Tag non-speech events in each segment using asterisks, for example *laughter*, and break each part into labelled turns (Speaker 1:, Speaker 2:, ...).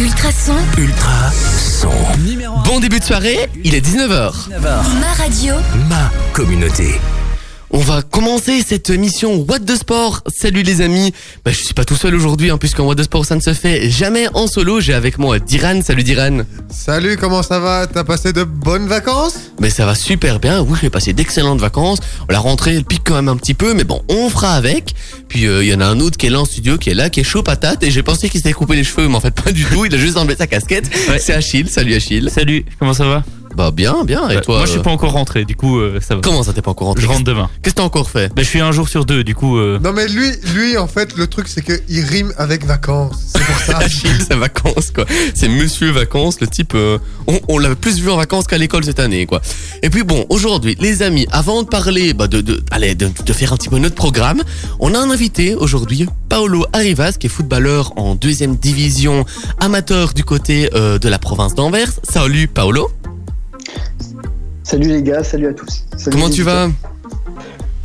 Speaker 1: Ultra son.
Speaker 2: Ultra son.
Speaker 3: Numéro un.
Speaker 4: Bon début de soirée, il est 19h.
Speaker 3: 19h.
Speaker 1: Ma radio.
Speaker 2: Ma communauté.
Speaker 4: On va commencer cette mission What de Sport. Salut les amis. Bah, je suis pas tout seul aujourd'hui, hein, puisqu'en What de Sport ça ne se fait jamais en solo. J'ai avec moi Diran. Salut Diran.
Speaker 5: Salut, comment ça va? T'as passé de bonnes vacances?
Speaker 4: Mais ça va super bien. Oui, j'ai passé d'excellentes vacances. La rentrée elle pique quand même un petit peu, mais bon, on fera avec. Puis euh, il y en a un autre qui est là en studio, qui est là, qui est chaud patate. Et j'ai pensé qu'il s'était coupé les cheveux, mais en fait pas du tout. Il a juste enlevé sa casquette.
Speaker 6: Ouais.
Speaker 4: C'est Achille. Salut Achille.
Speaker 6: Salut, comment ça va?
Speaker 4: Bah bien, bien. Et
Speaker 6: Bah,
Speaker 4: toi
Speaker 6: Moi je suis
Speaker 4: euh,
Speaker 6: pas encore rentré, du coup euh, ça va.
Speaker 4: Comment ça t'es pas encore rentré
Speaker 6: Je rentre demain.
Speaker 4: Qu'est-ce que t'as encore fait
Speaker 6: Bah, je suis un jour sur deux, du coup. euh,
Speaker 5: Non mais lui, lui en fait, le truc c'est qu'il rime avec vacances. C'est pour ça. *laughs*
Speaker 4: Achille, c'est vacances quoi. C'est Monsieur Vacances, le type. euh, on on l'a plus vu en vacances qu'à l'école cette année quoi. Et puis bon, aujourd'hui, les amis, avant de parler, bah, de, de, allez, de, de faire un petit peu notre programme, on a un invité aujourd'hui, Paolo Arrivas, qui est footballeur en deuxième division amateur du côté euh, de la province d'Anvers. Salut Paolo.
Speaker 7: Salut les gars, salut à tous. Salut
Speaker 4: Comment tu vas.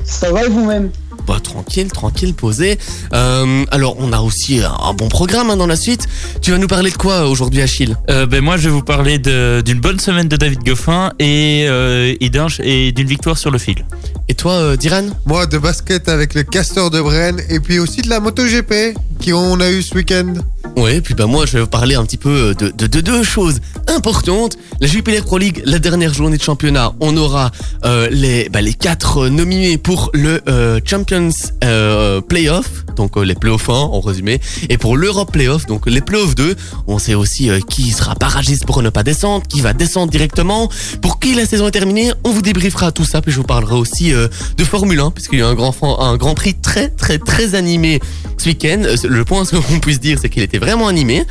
Speaker 7: Ça va et vous-même?
Speaker 4: Bah tranquille, tranquille, posé. Euh, alors on a aussi un, bon programme hein, dans la suite. Tu vas nous parler de quoi aujourd'hui Achille?
Speaker 6: Euh, ben, moi je vais vous parler d'une bonne semaine de David Goffin et, euh, et d'une victoire sur le fil.
Speaker 4: Et toi euh, Diran?
Speaker 5: Moi de basket avec le Castor de Brenne et puis aussi de la MotoGP qui on a eu ce week-end.
Speaker 4: Ouais, puis bah moi je vais vous parler un petit peu de, de, de deux choses importantes. La Jupiler Pro League, la dernière journée de championnat, on aura euh, les, bah, les quatre euh, nominés pour le euh, Champions euh, Playoff, donc euh, les playoffs 1 en résumé, et pour l'Europe Playoff, donc les playoffs 2. On sait aussi euh, qui sera barragiste pour ne pas descendre, qui va descendre directement. Pour qui la saison est terminée, on vous débriefera tout ça, puis je vous parlerai aussi euh, de Formule 1, puisqu'il y a un grand, un grand prix très très très animé ce week-end. Euh, Le point *laughs* ce qu'on puisse dire, c'est qu'il était vraiment animé.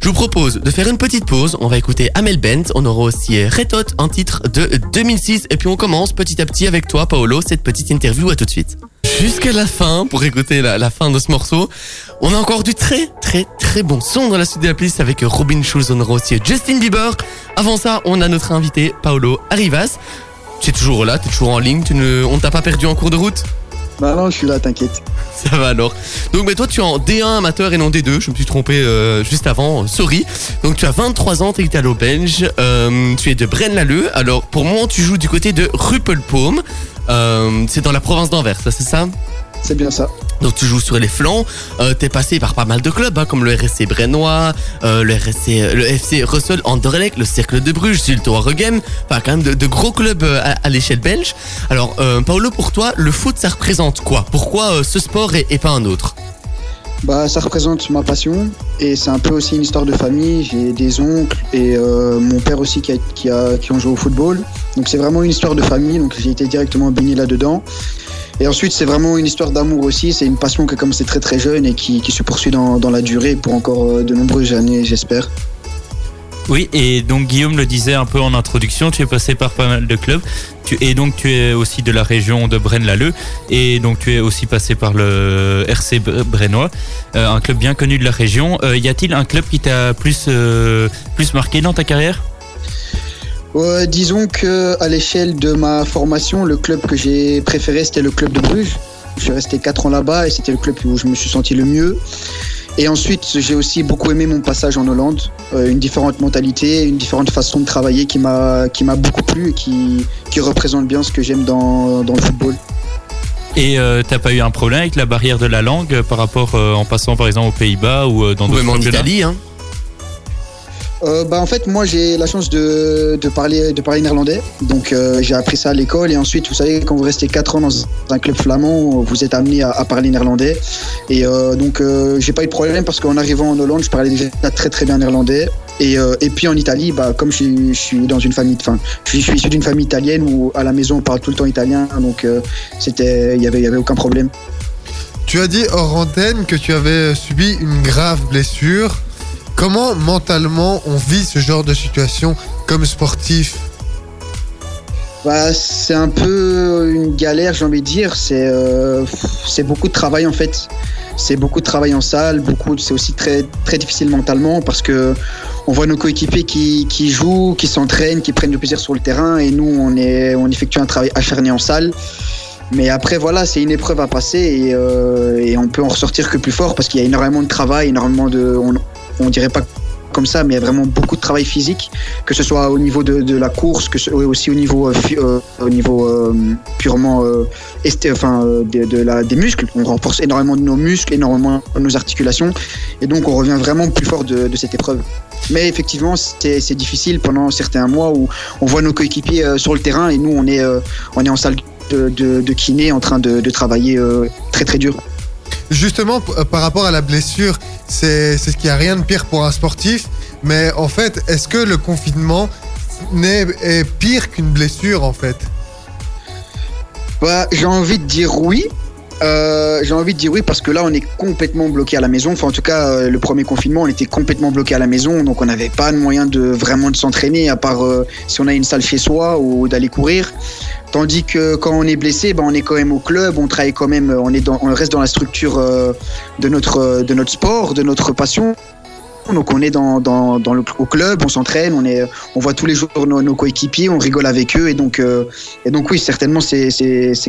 Speaker 4: Je vous propose de faire une petite pause. On va écouter Amel Bent. On aura aussi Hot, un titre de 2006. Et puis on commence petit à petit avec toi, Paolo, cette petite interview. À tout de suite. Jusqu'à la fin, pour écouter la, la fin de ce morceau, on a encore du très très très bon son dans la suite de la playlist avec Robin Schulz, on aura aussi Justin Bieber. Avant ça, on a notre invité, Paolo Arrivas. Tu es toujours là, tu es toujours en ligne, tu ne, on t'a pas perdu en cours de route?
Speaker 7: Bah non, je suis là, t'inquiète. *laughs*
Speaker 4: ça va alors. Donc mais toi tu es en D1 amateur et non D2, je me suis trompé euh, juste avant, sorry. Donc tu as 23 ans, tu es italo-belge, euh, tu es de Braine-l'Alleud. Alors pour moi tu joues du côté de Ruppelpaume, euh, c'est dans la province d'Anvers, c'est ça?
Speaker 7: C'est bien ça.
Speaker 4: donc tu joues sur les flancs, euh, t'es passé par pas mal de clubs hein, comme le RSC Brennois, euh, le RSC, le FC Russell Anderlecht, le Cercle de Bruges, Zulto Regem, enfin quand même de, de gros clubs euh, à, à l'échelle belge. Alors Paolo, pour toi, le foot ça représente quoi? Pourquoi ce sport et, et pas un autre?
Speaker 7: Bah ça représente ma passion et c'est un peu aussi une histoire de famille. J'ai des oncles et euh, mon père aussi qui, a, qui, a, qui ont joué au football. Donc c'est vraiment une histoire de famille, donc j'ai été directement baigné là-dedans. Et ensuite c'est vraiment une histoire d'amour aussi, c'est une passion qui a commencé très très jeune et qui, se poursuit dans, dans la durée pour encore euh, de nombreuses années j'espère.
Speaker 6: Oui, et donc Guillaume le disait un peu en introduction, tu es passé par pas mal de clubs. Et donc tu es aussi de la région de Braine-l'Alleud. Et donc tu es aussi passé par le RC Bre- Brennois, euh, un club bien connu de la région. Euh, y a-t-il un club qui t'a plus, plus marqué dans ta carrière?
Speaker 7: Ouais, disons que à l'échelle de ma formation, le club que j'ai préféré, c'était le club de Bruges. Je suis resté 4 ans là-bas et c'était le club où je me suis senti le mieux. Et ensuite, j'ai aussi beaucoup aimé mon passage en Hollande. Euh, une différente mentalité, une différente façon de travailler qui m'a qui m'a beaucoup plu et qui, qui représente bien ce que j'aime dans, dans le football.
Speaker 6: Et euh, t'as pas eu un problème avec la barrière de la langue euh, par rapport euh, en passant par exemple aux Pays-Bas ou euh, dans
Speaker 4: Ou
Speaker 6: d'autres
Speaker 4: même en
Speaker 6: championnats
Speaker 4: Italie, hein
Speaker 7: Euh, bah en fait moi j'ai la chance de, parler de parler néerlandais. Donc euh, j'ai appris ça à l'école. Et ensuite vous savez quand vous restez 4 ans dans un club flamand vous êtes amené à, parler néerlandais. Et euh, donc j'ai pas eu de problème parce qu'en arrivant en Hollande je parlais déjà très très bien néerlandais. Et, et puis en Italie bah comme je suis, dans une famille enfin je je suis issu d'une famille italienne où à la maison on parle tout le temps italien. Donc c'était il y avait y avait aucun problème.
Speaker 5: Tu as dit hors antenne que tu avais subi une grave blessure. Comment mentalement on vit ce genre de situation comme sportif
Speaker 7: Bah, c'est un peu une galère, j'ai envie de dire. C'est euh, beaucoup de travail en fait. C'est beaucoup de travail en salle. C'est aussi très très difficile mentalement parce que on voit nos coéquipiers qui, jouent, qui s'entraînent, qui prennent du plaisir sur le terrain et nous on effectue un travail acharné en salle. Mais après voilà, c'est une épreuve à passer et, euh, et on peut en ressortir que plus fort parce qu'il y a énormément de travail, énormément de on dirait pas comme ça, mais vraiment beaucoup de travail physique, que ce soit au niveau de, la course, que ce, aussi au niveau, purement des muscles. On renforce énormément nos muscles, énormément nos articulations, et donc on revient vraiment plus fort de, cette épreuve. Mais effectivement, c'est difficile pendant certains mois où on voit nos coéquipiers euh, sur le terrain et nous, on est, euh, on est en salle de, kiné en train de, de travailler euh, très très dur.
Speaker 5: Justement, euh, par rapport à la blessure, c'est ce qu'il n'y a rien de pire pour un sportif. Mais en fait, est-ce que le confinement est pire qu'une blessure en fait?
Speaker 7: Bah, j'ai envie de dire oui. Euh, j'ai envie de dire oui parce que là on est complètement bloqué à la maison. Enfin en tout cas euh, le premier confinement on était complètement bloqué à la maison donc on n'avait pas de moyen de vraiment de s'entraîner à part euh, si on a une salle chez soi ou d'aller courir. Tandis que quand on est blessé, ben on est quand même au club, on travaille quand même, on est dans, on reste dans la structure de notre de notre sport, de notre passion. Donc on est dans, dans, dans le, au club, on s'entraîne, on on voit tous les jours nos, nos coéquipiers, on rigole avec eux et donc et donc oui certainement c'est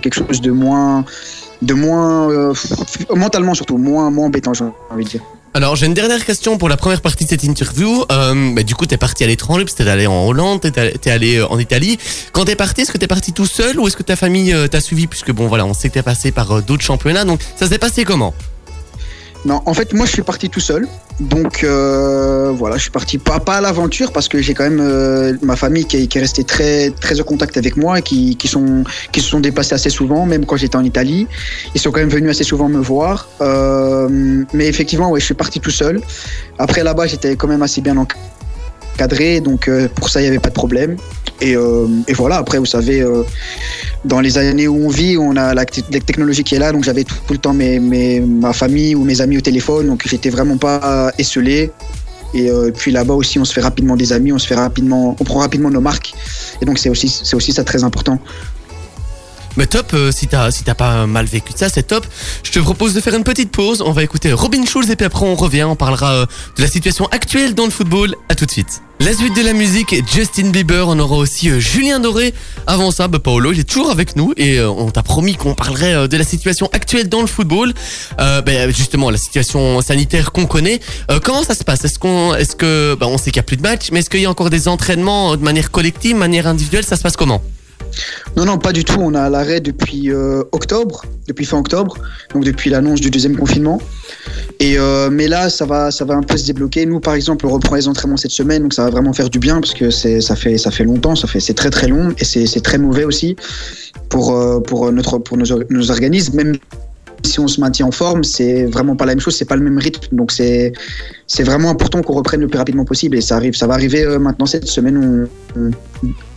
Speaker 7: quelque chose de moins de moins euh, mentalement surtout moins moins embêtant j'ai envie de dire.
Speaker 4: Alors, j'ai une dernière question pour la première partie de cette interview. Euh, du coup, t'es parti à l'étranger, t'es allé en Hollande, t'es allé, allé euh, en Italie. Quand t'es parti, est-ce que t'es parti tout seul ou est-ce que ta famille t'a suivi? Puisque bon, voilà, on sait que t'es passé par d'autres championnats. Donc, ça s'est passé comment?
Speaker 7: Non, en fait, moi, je suis parti tout seul. Donc, euh, voilà, je suis parti pas, pas à l'aventure parce que j'ai quand même euh, ma famille qui est, qui est restée très, très en contact avec moi et qui, qui, sont, qui se sont déplacés assez souvent, même quand j'étais en Italie. Ils sont quand même venus assez souvent me voir. Euh, mais effectivement, ouais, je suis parti tout seul. Après, là-bas, j'étais quand même assez bien encadré. Donc, euh, pour ça, il n'y avait pas de problème. Et, euh, et voilà, après, vous savez, euh, dans les années où on vit, on a la, te- la technologie qui est là, donc j'avais tout, le temps mes, ma famille ou mes amis au téléphone, donc j'étais vraiment pas esselé. Et euh, puis là-bas aussi, on se fait rapidement des amis, on se fait rapidement, on prend rapidement nos marques. Et donc c'est aussi, c'est aussi ça très important.
Speaker 4: Mais top, euh, si t'as si t'as pas mal vécu ça, c'est top. Je te propose de faire une petite pause. On va écouter Robin Schulz et puis après on revient. On parlera euh, de la situation actuelle dans le football. À tout de suite. La suite de la musique, Justin Bieber. On aura aussi euh, Julien Doré. Avant ça, bah, Paolo, il est toujours avec nous et euh, on t'a promis qu'on parlerait de la situation actuelle dans le football. Bah, justement, la situation sanitaire qu'on connaît. Comment ça se passe? Est-ce qu'on, est-ce que, bah, on sait qu'il y a plus de matchs, mais est-ce qu'il y a encore des entraînements de manière collective, manière individuelle? Ça se passe comment?
Speaker 7: Non, non, pas du tout. On a l'arrêt depuis euh, octobre, depuis fin octobre, donc depuis l'annonce du deuxième confinement. Et euh, mais là, ça va, ça va un peu se débloquer. Nous, par exemple, on reprend les entraînements cette semaine, donc ça va vraiment faire du bien parce que ça fait, longtemps, ça fait, c'est très très long et c'est, très mauvais aussi pour euh, nos, or- nos organismes. Si on se maintient en forme, c'est vraiment pas la même chose, c'est pas le même rythme. Donc c'est, c'est vraiment important qu'on reprenne le plus rapidement possible et ça arrive, ça va arriver euh, maintenant cette semaine. On, on-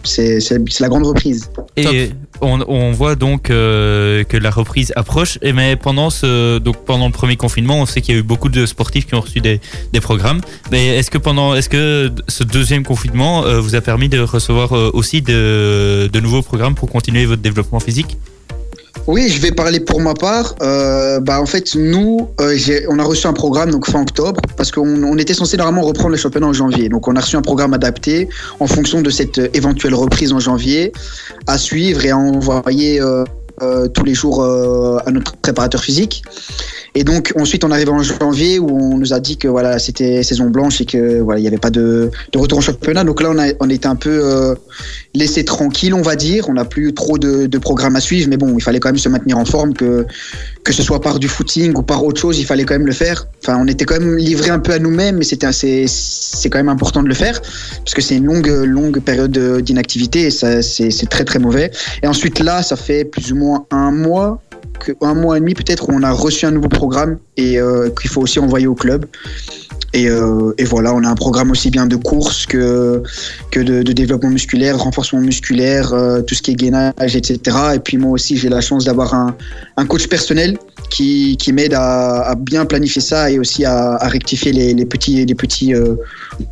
Speaker 7: c'est, la grande reprise.
Speaker 6: Et on, on voit donc euh, que la reprise approche. Et mais pendant ce donc pendant le premier confinement, on sait qu'il y a eu beaucoup de sportifs qui ont reçu des, des programmes. Mais est-ce que pendant est-ce que ce deuxième confinement euh, vous a permis de recevoir euh, aussi de, de nouveaux programmes pour continuer votre développement physique?
Speaker 7: Oui, je vais parler pour ma part. Euh, bah, en fait, nous, euh, on a reçu un programme donc fin octobre parce qu'on on était censé normalement reprendre le championnat en janvier. Donc, on a reçu un programme adapté en fonction de cette euh, éventuelle reprise en janvier à suivre et à envoyer euh, euh, tous les jours euh, à notre préparateur physique. Et donc ensuite on arrive en janvier où on nous a dit que voilà c'était saison blanche et que voilà il n'y avait pas de, retour en championnat. Donc là on a était un peu euh, laissé tranquille on va dire. On n'a plus trop de, de programmes à suivre, mais bon il fallait quand même se maintenir en forme que que ce soit par du footing ou par autre chose il fallait quand même le faire. Enfin on était quand même livré un peu à nous-mêmes, mais c'était assez c'est quand même important de le faire parce que c'est une longue longue période d'inactivité et ça c'est très très mauvais. Et ensuite là ça fait plus ou moins un mois un mois et demi peut-être où on a reçu un nouveau programme et euh, qu'il faut aussi envoyer au club. Et, euh, et voilà, on a un programme aussi bien de course que, de, développement musculaire, renforcement musculaire, euh, tout ce qui est gainage, etc. Et puis moi aussi, j'ai la chance d'avoir un, coach personnel qui, m'aide à, bien planifier ça et aussi à, rectifier petits, les petits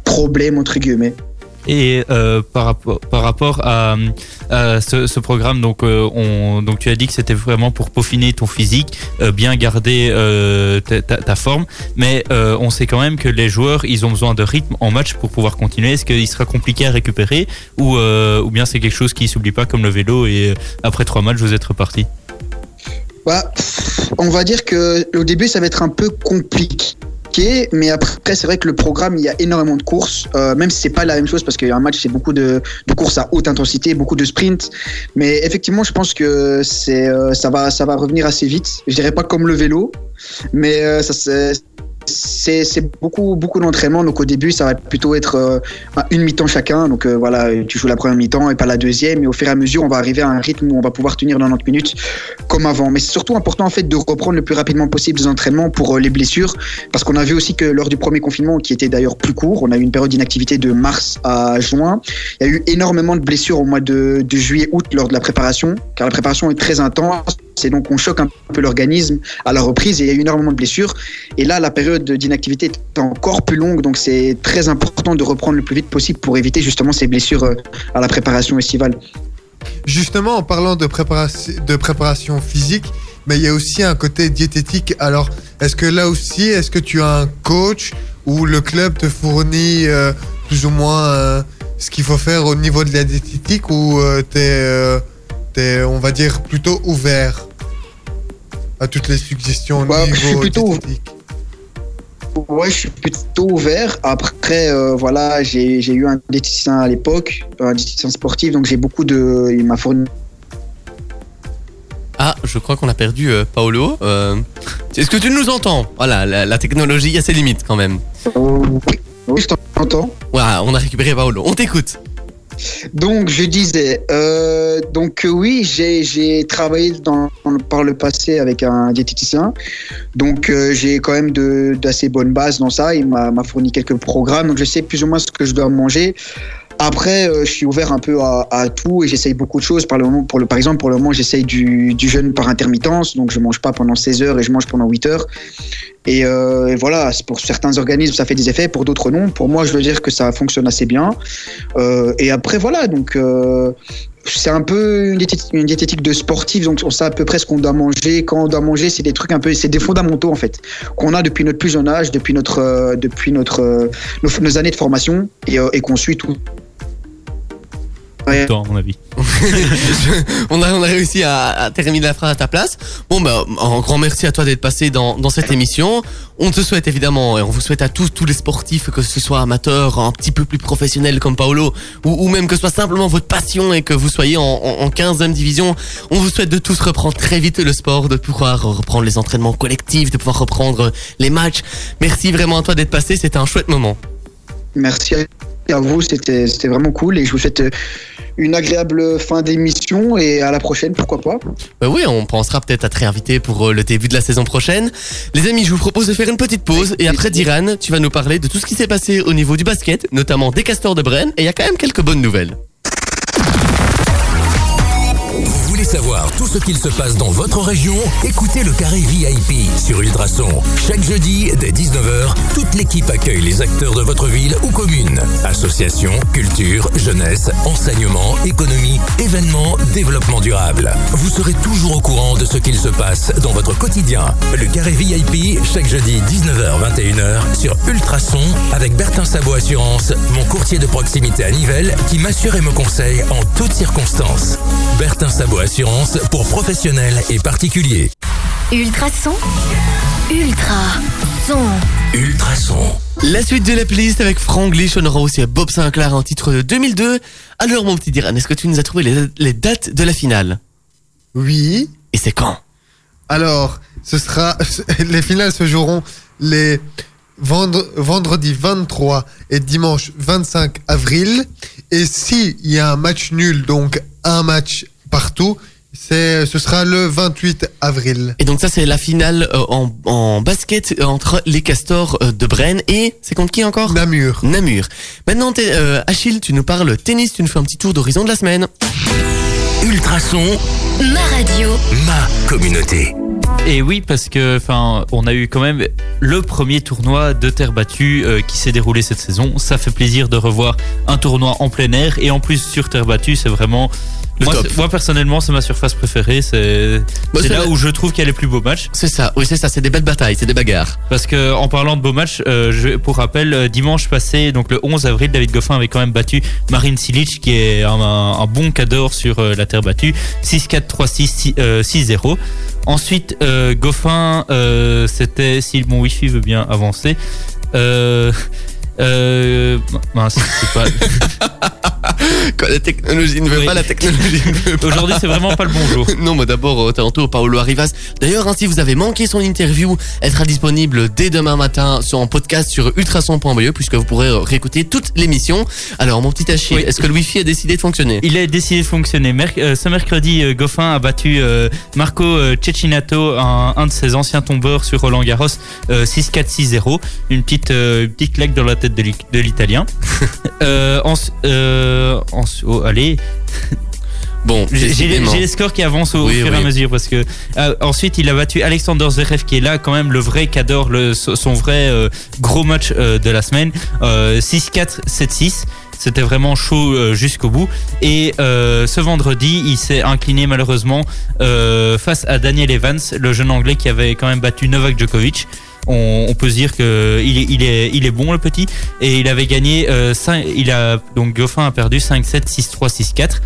Speaker 7: problèmes, entre guillemets.
Speaker 6: Et euh, par, rapport, par rapport à, ce, programme, donc, euh, on, donc tu as dit que c'était vraiment pour peaufiner ton physique, euh, bien garder ta, forme, mais on sait quand même que les joueurs, ils ont besoin de rythme en match pour pouvoir continuer. Est-ce qu'il sera compliqué à récupérer ou, ou bien c'est quelque chose qui s'oublie pas comme le vélo et après trois matchs, vous êtes reparti?
Speaker 7: Bah, on va dire que au début, ça va être un peu compliqué mais après c'est vrai que le programme il y a énormément de courses, euh, même si c'est pas la même chose parce qu'il y a un match c'est beaucoup de, courses à haute intensité, beaucoup de sprints, mais effectivement je pense que c'est euh, ça va ça va revenir assez vite. Je dirais pas comme le vélo, mais euh, ça c'est c'est beaucoup beaucoup d'entraînement. Donc au début, ça va plutôt être euh, une mi-temps chacun. Donc euh, voilà, tu joues la première mi-temps et pas la deuxième. Et au fur et à mesure, on va arriver à un rythme où on va pouvoir tenir 90 minutes comme avant. Mais c'est surtout important en fait de reprendre le plus rapidement possible les entraînements pour euh, les blessures, parce qu'on a vu aussi que lors du premier confinement, qui était d'ailleurs plus court, on a eu une période d'inactivité de mars à juin. Il y a eu énormément de blessures au mois de, de juillet-août lors de la préparation, car la préparation est très intense. Et donc on choque un peu l'organisme à la reprise et il y a eu énormément de blessures. Et là, la période d'inactivité est encore plus longue, donc c'est très important de reprendre le plus vite possible pour éviter justement ces blessures euh, à la préparation estivale.
Speaker 5: Justement, en parlant de préparation, physique, mais il y a aussi un côté diététique. Alors, est-ce que là aussi, est-ce que tu as un coach ou le club te fournit euh, plus ou moins euh, ce qu'il faut faire au niveau de la diététique ou euh, tu es, on va dire, plutôt ouvert à toutes les suggestions au
Speaker 7: Bah, je suis plutôt Ouais, je suis plutôt ouvert. Après, euh, voilà, j'ai j'ai eu un diététicien à l'époque, un diététicien sportif, donc j'ai beaucoup de. Il m'a fourni.
Speaker 4: Ah, je crois qu'on a perdu euh, Paolo. Euh, Est-ce que tu nous entends? Voilà, la, la technologie a ses limites quand même.
Speaker 7: Oui, je t'entends.
Speaker 4: Voilà, on a récupéré Paolo. On t'écoute.
Speaker 7: Donc, je disais, euh, donc euh, oui, j'ai travaillé dans, par le passé avec un diététicien. Donc, euh, j'ai quand même d'assez bonnes bases dans ça. Il m'a fourni quelques programmes, donc je sais plus ou moins ce que je dois manger. Après, je suis ouvert un peu à, à tout et j'essaye beaucoup de choses. Par, le moment, pour le, par exemple, pour le moment, j'essaye du, du jeûne par intermittence. Donc, je mange pas pendant 16 heures et je mange pendant 8 heures. Et, euh, et voilà, pour certains organismes, ça fait des effets, pour d'autres non. Pour moi, je veux dire que ça fonctionne assez bien. Euh, et après, voilà, donc euh, c'est un peu une diététique, de sportif, donc on sait à peu près ce qu'on doit manger. Quand on doit manger, c'est des trucs un peu, c'est des fondamentaux en fait, qu'on a depuis notre plus jeune âge, depuis notre, euh, depuis notre, nos, années de formation et qu'on suit tout. Ouais.
Speaker 6: À mon avis. *laughs*
Speaker 4: on, a, on a réussi à, à terminer la phrase à ta place. Bon, bah, un grand merci à toi d'être passé dans, dans cette émission. On te souhaite évidemment, et on vous souhaite à tous, tous les sportifs, que ce soit amateurs, un petit peu plus professionnels comme Paolo, ou, ou même que ce soit simplement votre passion et que vous soyez en, en, en 15e division, on vous souhaite de tous reprendre très vite le sport, de pouvoir reprendre les entraînements collectifs, de pouvoir reprendre les matchs. Merci vraiment à toi d'être passé, c'était un chouette moment.
Speaker 7: Merci à vous, c'était c'était vraiment cool et je vous souhaite euh, une agréable fin d'émission et à la prochaine, pourquoi pas.
Speaker 4: Bah oui, on pensera peut-être à te réinviter pour euh, le début de la saison prochaine. Les amis, je vous propose de faire une petite pause et après Diran, tu vas nous parler de tout ce qui s'est passé au niveau du basket, notamment des castors de Brenne et il y a quand même quelques bonnes nouvelles.
Speaker 2: Vous voulez savoir tout ce qu'il se passe dans votre région? Écoutez le Carré VIP sur Ultrason. Chaque jeudi, dès 19h, toute l'équipe accueille les acteurs de votre ville ou commune. Associations, culture, jeunesse, enseignement, économie, événements, développement durable. Vous serez toujours au courant de ce qu'il se passe dans votre quotidien. Le Carré VIP, chaque jeudi 19h-21h sur Ultrason avec Bertin Sabot Assurance, mon courtier de proximité à Nivelles qui m'assure et me conseille en toutes circonstances. Bertin Sabot Assurance pour professionnels et particuliers.
Speaker 1: Ultrason. Ultra son.
Speaker 2: Ultrason.
Speaker 4: La suite de la playlist avec Franglish, on aura aussi Bob Sinclair, un titre de 2002. Alors mon petit Diran, est-ce que tu nous as trouvé les, les dates de la finale?
Speaker 5: Oui.
Speaker 4: Et c'est quand?
Speaker 5: Alors, ce sera *laughs* les finales se joueront les vendre- vendredi 23 et dimanche 25 avril. Et s'il y a un match nul, donc un match partout, c'est ce sera le 28 avril.
Speaker 4: Et donc ça c'est la finale euh, en, en basket euh, entre les castors euh, de Brenne et c'est contre qui encore?
Speaker 5: Namur.
Speaker 4: Namur. Maintenant, euh, Achille, tu nous parles tennis, tu nous fais un petit tour d'horizon de la semaine.
Speaker 2: Ultrason,
Speaker 1: Ma radio.
Speaker 2: ma communauté.
Speaker 6: Et oui, parce que, enfin, on a eu quand même le premier tournoi de terre battue euh, qui s'est déroulé cette saison. Ça fait plaisir de revoir un tournoi en plein air et en plus sur terre battue, c'est vraiment
Speaker 4: Le
Speaker 6: moi,
Speaker 4: top.
Speaker 6: c'est- moi, personnellement, c'est ma surface préférée. C'est c'est là où je trouve qu'il y a les plus beaux matchs.
Speaker 4: C'est ça, oui, c'est ça, c'est des belles batailles, c'est des bagarres.
Speaker 6: Parce que en parlant de beaux matchs, euh, je, pour rappel, euh, dimanche passé, donc le 11 avril, David Goffin avait quand même battu Marine Silic, qui est un, un- un bon cador sur euh, la terre battue, 6-4, 3-6, 6, euh, 6-0. Ensuite, Goffin, c'était, si mon wifi veut bien avancer, euh, euh, mince, c'est pas. *laughs*
Speaker 4: Quand la technologie ne veut
Speaker 6: Oui.
Speaker 4: pas, la technologie ne veut pas.
Speaker 6: Aujourd'hui, c'est vraiment pas le bon jour. *laughs*
Speaker 4: Non, mais d'abord, euh, tantôt, Paolo Arrivas. D'ailleurs, hein, si vous avez manqué son interview, elle sera disponible dès demain matin sur en podcast sur ultrason.be puisque vous pourrez euh, réécouter toute l'émission. Alors, mon petit Achille,
Speaker 6: Oui.
Speaker 4: est-ce que le Wi-Fi a décidé de fonctionner?
Speaker 6: Il a décidé de fonctionner. Euh, ce mercredi, euh, Goffin a battu euh, Marco Cecchinato, un, un de ses anciens tombeurs sur Roland Garros, euh, 6-4-6-0. Une petite, une petite claque dans la tête de l'i- de l'Italien. *laughs* euh, en, euh, en- oh, allez, *laughs*
Speaker 4: Bon,
Speaker 6: j'ai les, scores qui avancent au
Speaker 4: Oui,
Speaker 6: fur et à mesure parce que euh, ensuite il a battu Alexander Zverev qui est là quand même le vrai cador, le, son vrai euh, gros match euh, de la semaine, euh, 6-4, 7-6. C'était vraiment chaud jusqu'au bout. Et ce vendredi, il s'est incliné malheureusement face à Daniel Evans, le jeune anglais qui avait quand même battu Novak Djokovic. On, peut se dire que il est, bon le petit. Et il avait gagné euh, 5, il a donc Goffin a perdu 5-7, 6-3, 6-4.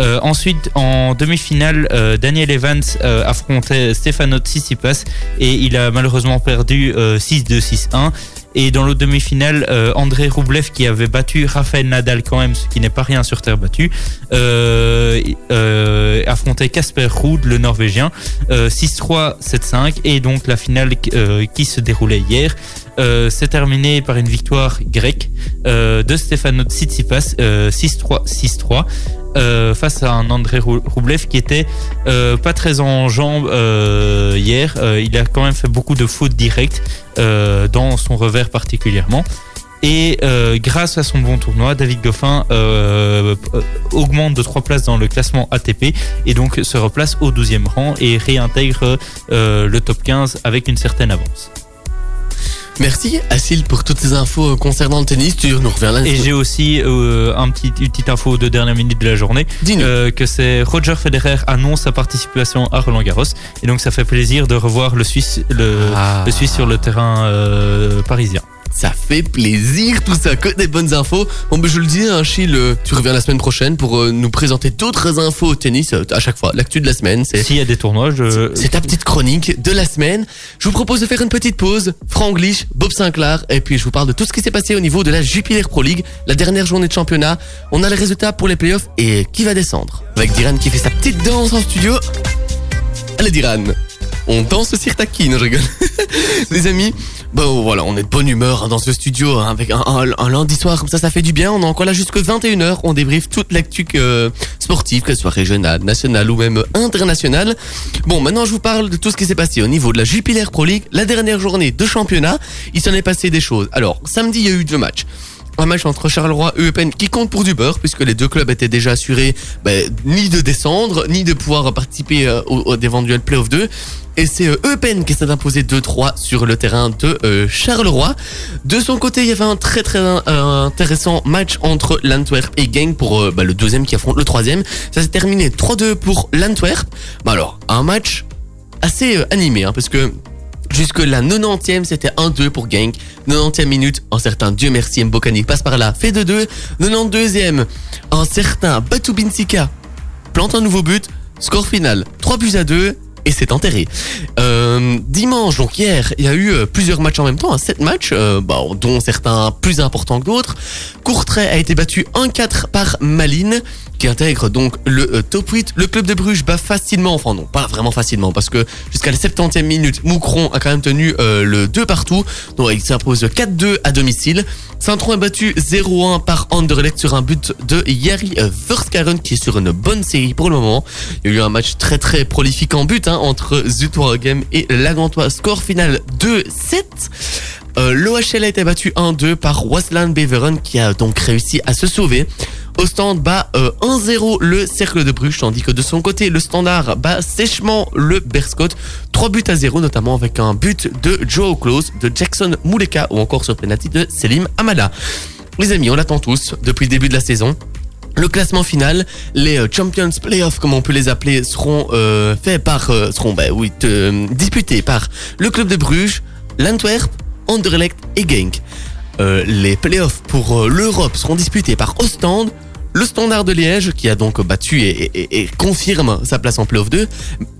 Speaker 6: Euh, ensuite, en demi-finale, euh, Daniel Evans euh, affrontait Stefano Tsitsipas et il a malheureusement perdu euh, 6-2, 6-1. Et dans l'autre demi-finale, euh, André Roublev qui avait battu Rafael Nadal quand même, ce qui n'est pas rien sur terre battue, euh, euh, affrontait Casper Ruud, le Norvégien, euh, 6-3, 7-5. Et donc la finale qui se déroulait hier s'est terminée par une victoire grecque de Stefano Tsitsipas, euh, 6-3, 6-3. Euh, face à un André Rou- Roublev qui était euh, pas très en jambes euh, hier. Il a quand même fait beaucoup de fautes directes dans son revers particulièrement. Et grâce à son bon tournoi, David Goffin augmente de 3 places dans le classement ATP et donc se replace au 12e rang et réintègre le top 15 avec une certaine avance.
Speaker 4: Merci, Achille, pour toutes ces infos euh, concernant le tennis. Tu nous reviens là.
Speaker 6: Et j'ai aussi euh, un petit, une petite info de dernière minute de la journée.
Speaker 4: Dis-nous.
Speaker 6: euh, que c'est Roger Federer annonce sa participation à Roland Garros et donc ça fait plaisir de revoir le Suisse le,
Speaker 4: Ah.
Speaker 6: le Suisse sur le terrain euh, parisien.
Speaker 4: Ça fait plaisir tout ça, que des bonnes infos. Bon, ben je le dis, hein, Achille, euh, tu reviens la semaine prochaine pour euh, nous présenter d'autres infos au tennis euh, à chaque fois. L'actu de la semaine, c'est
Speaker 6: S'il y a des tournois, je
Speaker 4: C'est ta petite chronique de la semaine. Je vous propose de faire une petite pause. Franglish, Bob Sinclair, et puis je vous parle de tout ce qui s'est passé au niveau de la Jupiler Pro League, la dernière journée de championnat. On a les résultats pour les playoffs et qui va descendre? Avec Diran qui fait sa petite danse en studio. Allez Diran, on danse Sirtaki, non je rigole. *laughs* Les amis, bon voilà, on est de bonne humeur hein, dans ce studio hein, avec un, un- un lundi soir comme ça, ça fait du bien. On est encore là jusque 21h. On débriefe toute l'actu sportive, que ce soit régionale, nationale ou même internationale. Bon, maintenant je vous parle de tout ce qui s'est passé au niveau de la Jupiler Pro League, la dernière journée de championnat. Il s'en est passé des choses. Alors, samedi, il y a eu deux matchs. Un match entre Charleroi et Eupen qui compte pour du beurre puisque les deux clubs étaient déjà assurés ben, ni de descendre ni de pouvoir participer euh, au, au d'éventuels playoffs 2 et c'est euh, Eupen qui s'est imposé 2-3 sur le terrain de euh, Charleroi. De son côté, il y avait un très très euh, intéressant match entre l'Antwerp et Genk pour bah, le deuxième qui affronte le troisième. Ça s'est terminé 3-2 pour l'Antwerp. Bah alors, un match assez animé hein, parce que Jusque la 90e, c'était 1-2 pour Genk. 90e minute, un certain Dieu merci Mbokani passe par là, fait 2-2. 92e, un certain Batu Binsika plante un nouveau but. Score final, 3 buts à 2 et c'est enterré. Euh, dimanche, donc hier, il y a eu euh, plusieurs matchs en même temps, 7 matchs, euh, bah, dont certains plus importants que d'autres. Courtrai a été battu 1-4 par Malines, qui intègre donc le euh, top 8. Le club de Bruges bat facilement, enfin non, pas vraiment facilement, parce que jusqu'à la 70e minute, Moucron a quand même tenu euh, le 2 partout, donc il s'impose 4-2 à domicile. Saint-Tron est battu 0-1 par Anderlecht sur un but de Yari euh, Verskaren, qui est sur une bonne série pour le moment. Il y a eu un match très très prolifique en but hein, entre Zutwaregem et Lagantois. Score final 2-7. Euh, L'OHL a été battu 1-2 par Wasland Beveren qui a donc réussi à se sauver. Au stand bat euh, 1-0 le Cercle de Bruges, tandis que de son côté, le Standard bat sèchement le Berscott. 3 buts à 0, notamment avec un but de Joe Close, de Jackson Mouleka ou encore sur penalty de Selim Amala. Les amis, on l'attend tous depuis le début de la saison. Le classement final, les euh, Champions Playoffs, comme on peut les appeler, seront euh, faits par, euh, seront, bah oui, disputés par le club de Bruges, l'Antwerp, Anderlecht et Genk. Euh, les playoffs pour euh, l'Europe seront disputés par Ostende, le Standard de Liège, qui a donc battu et, confirme sa place en playoff 2,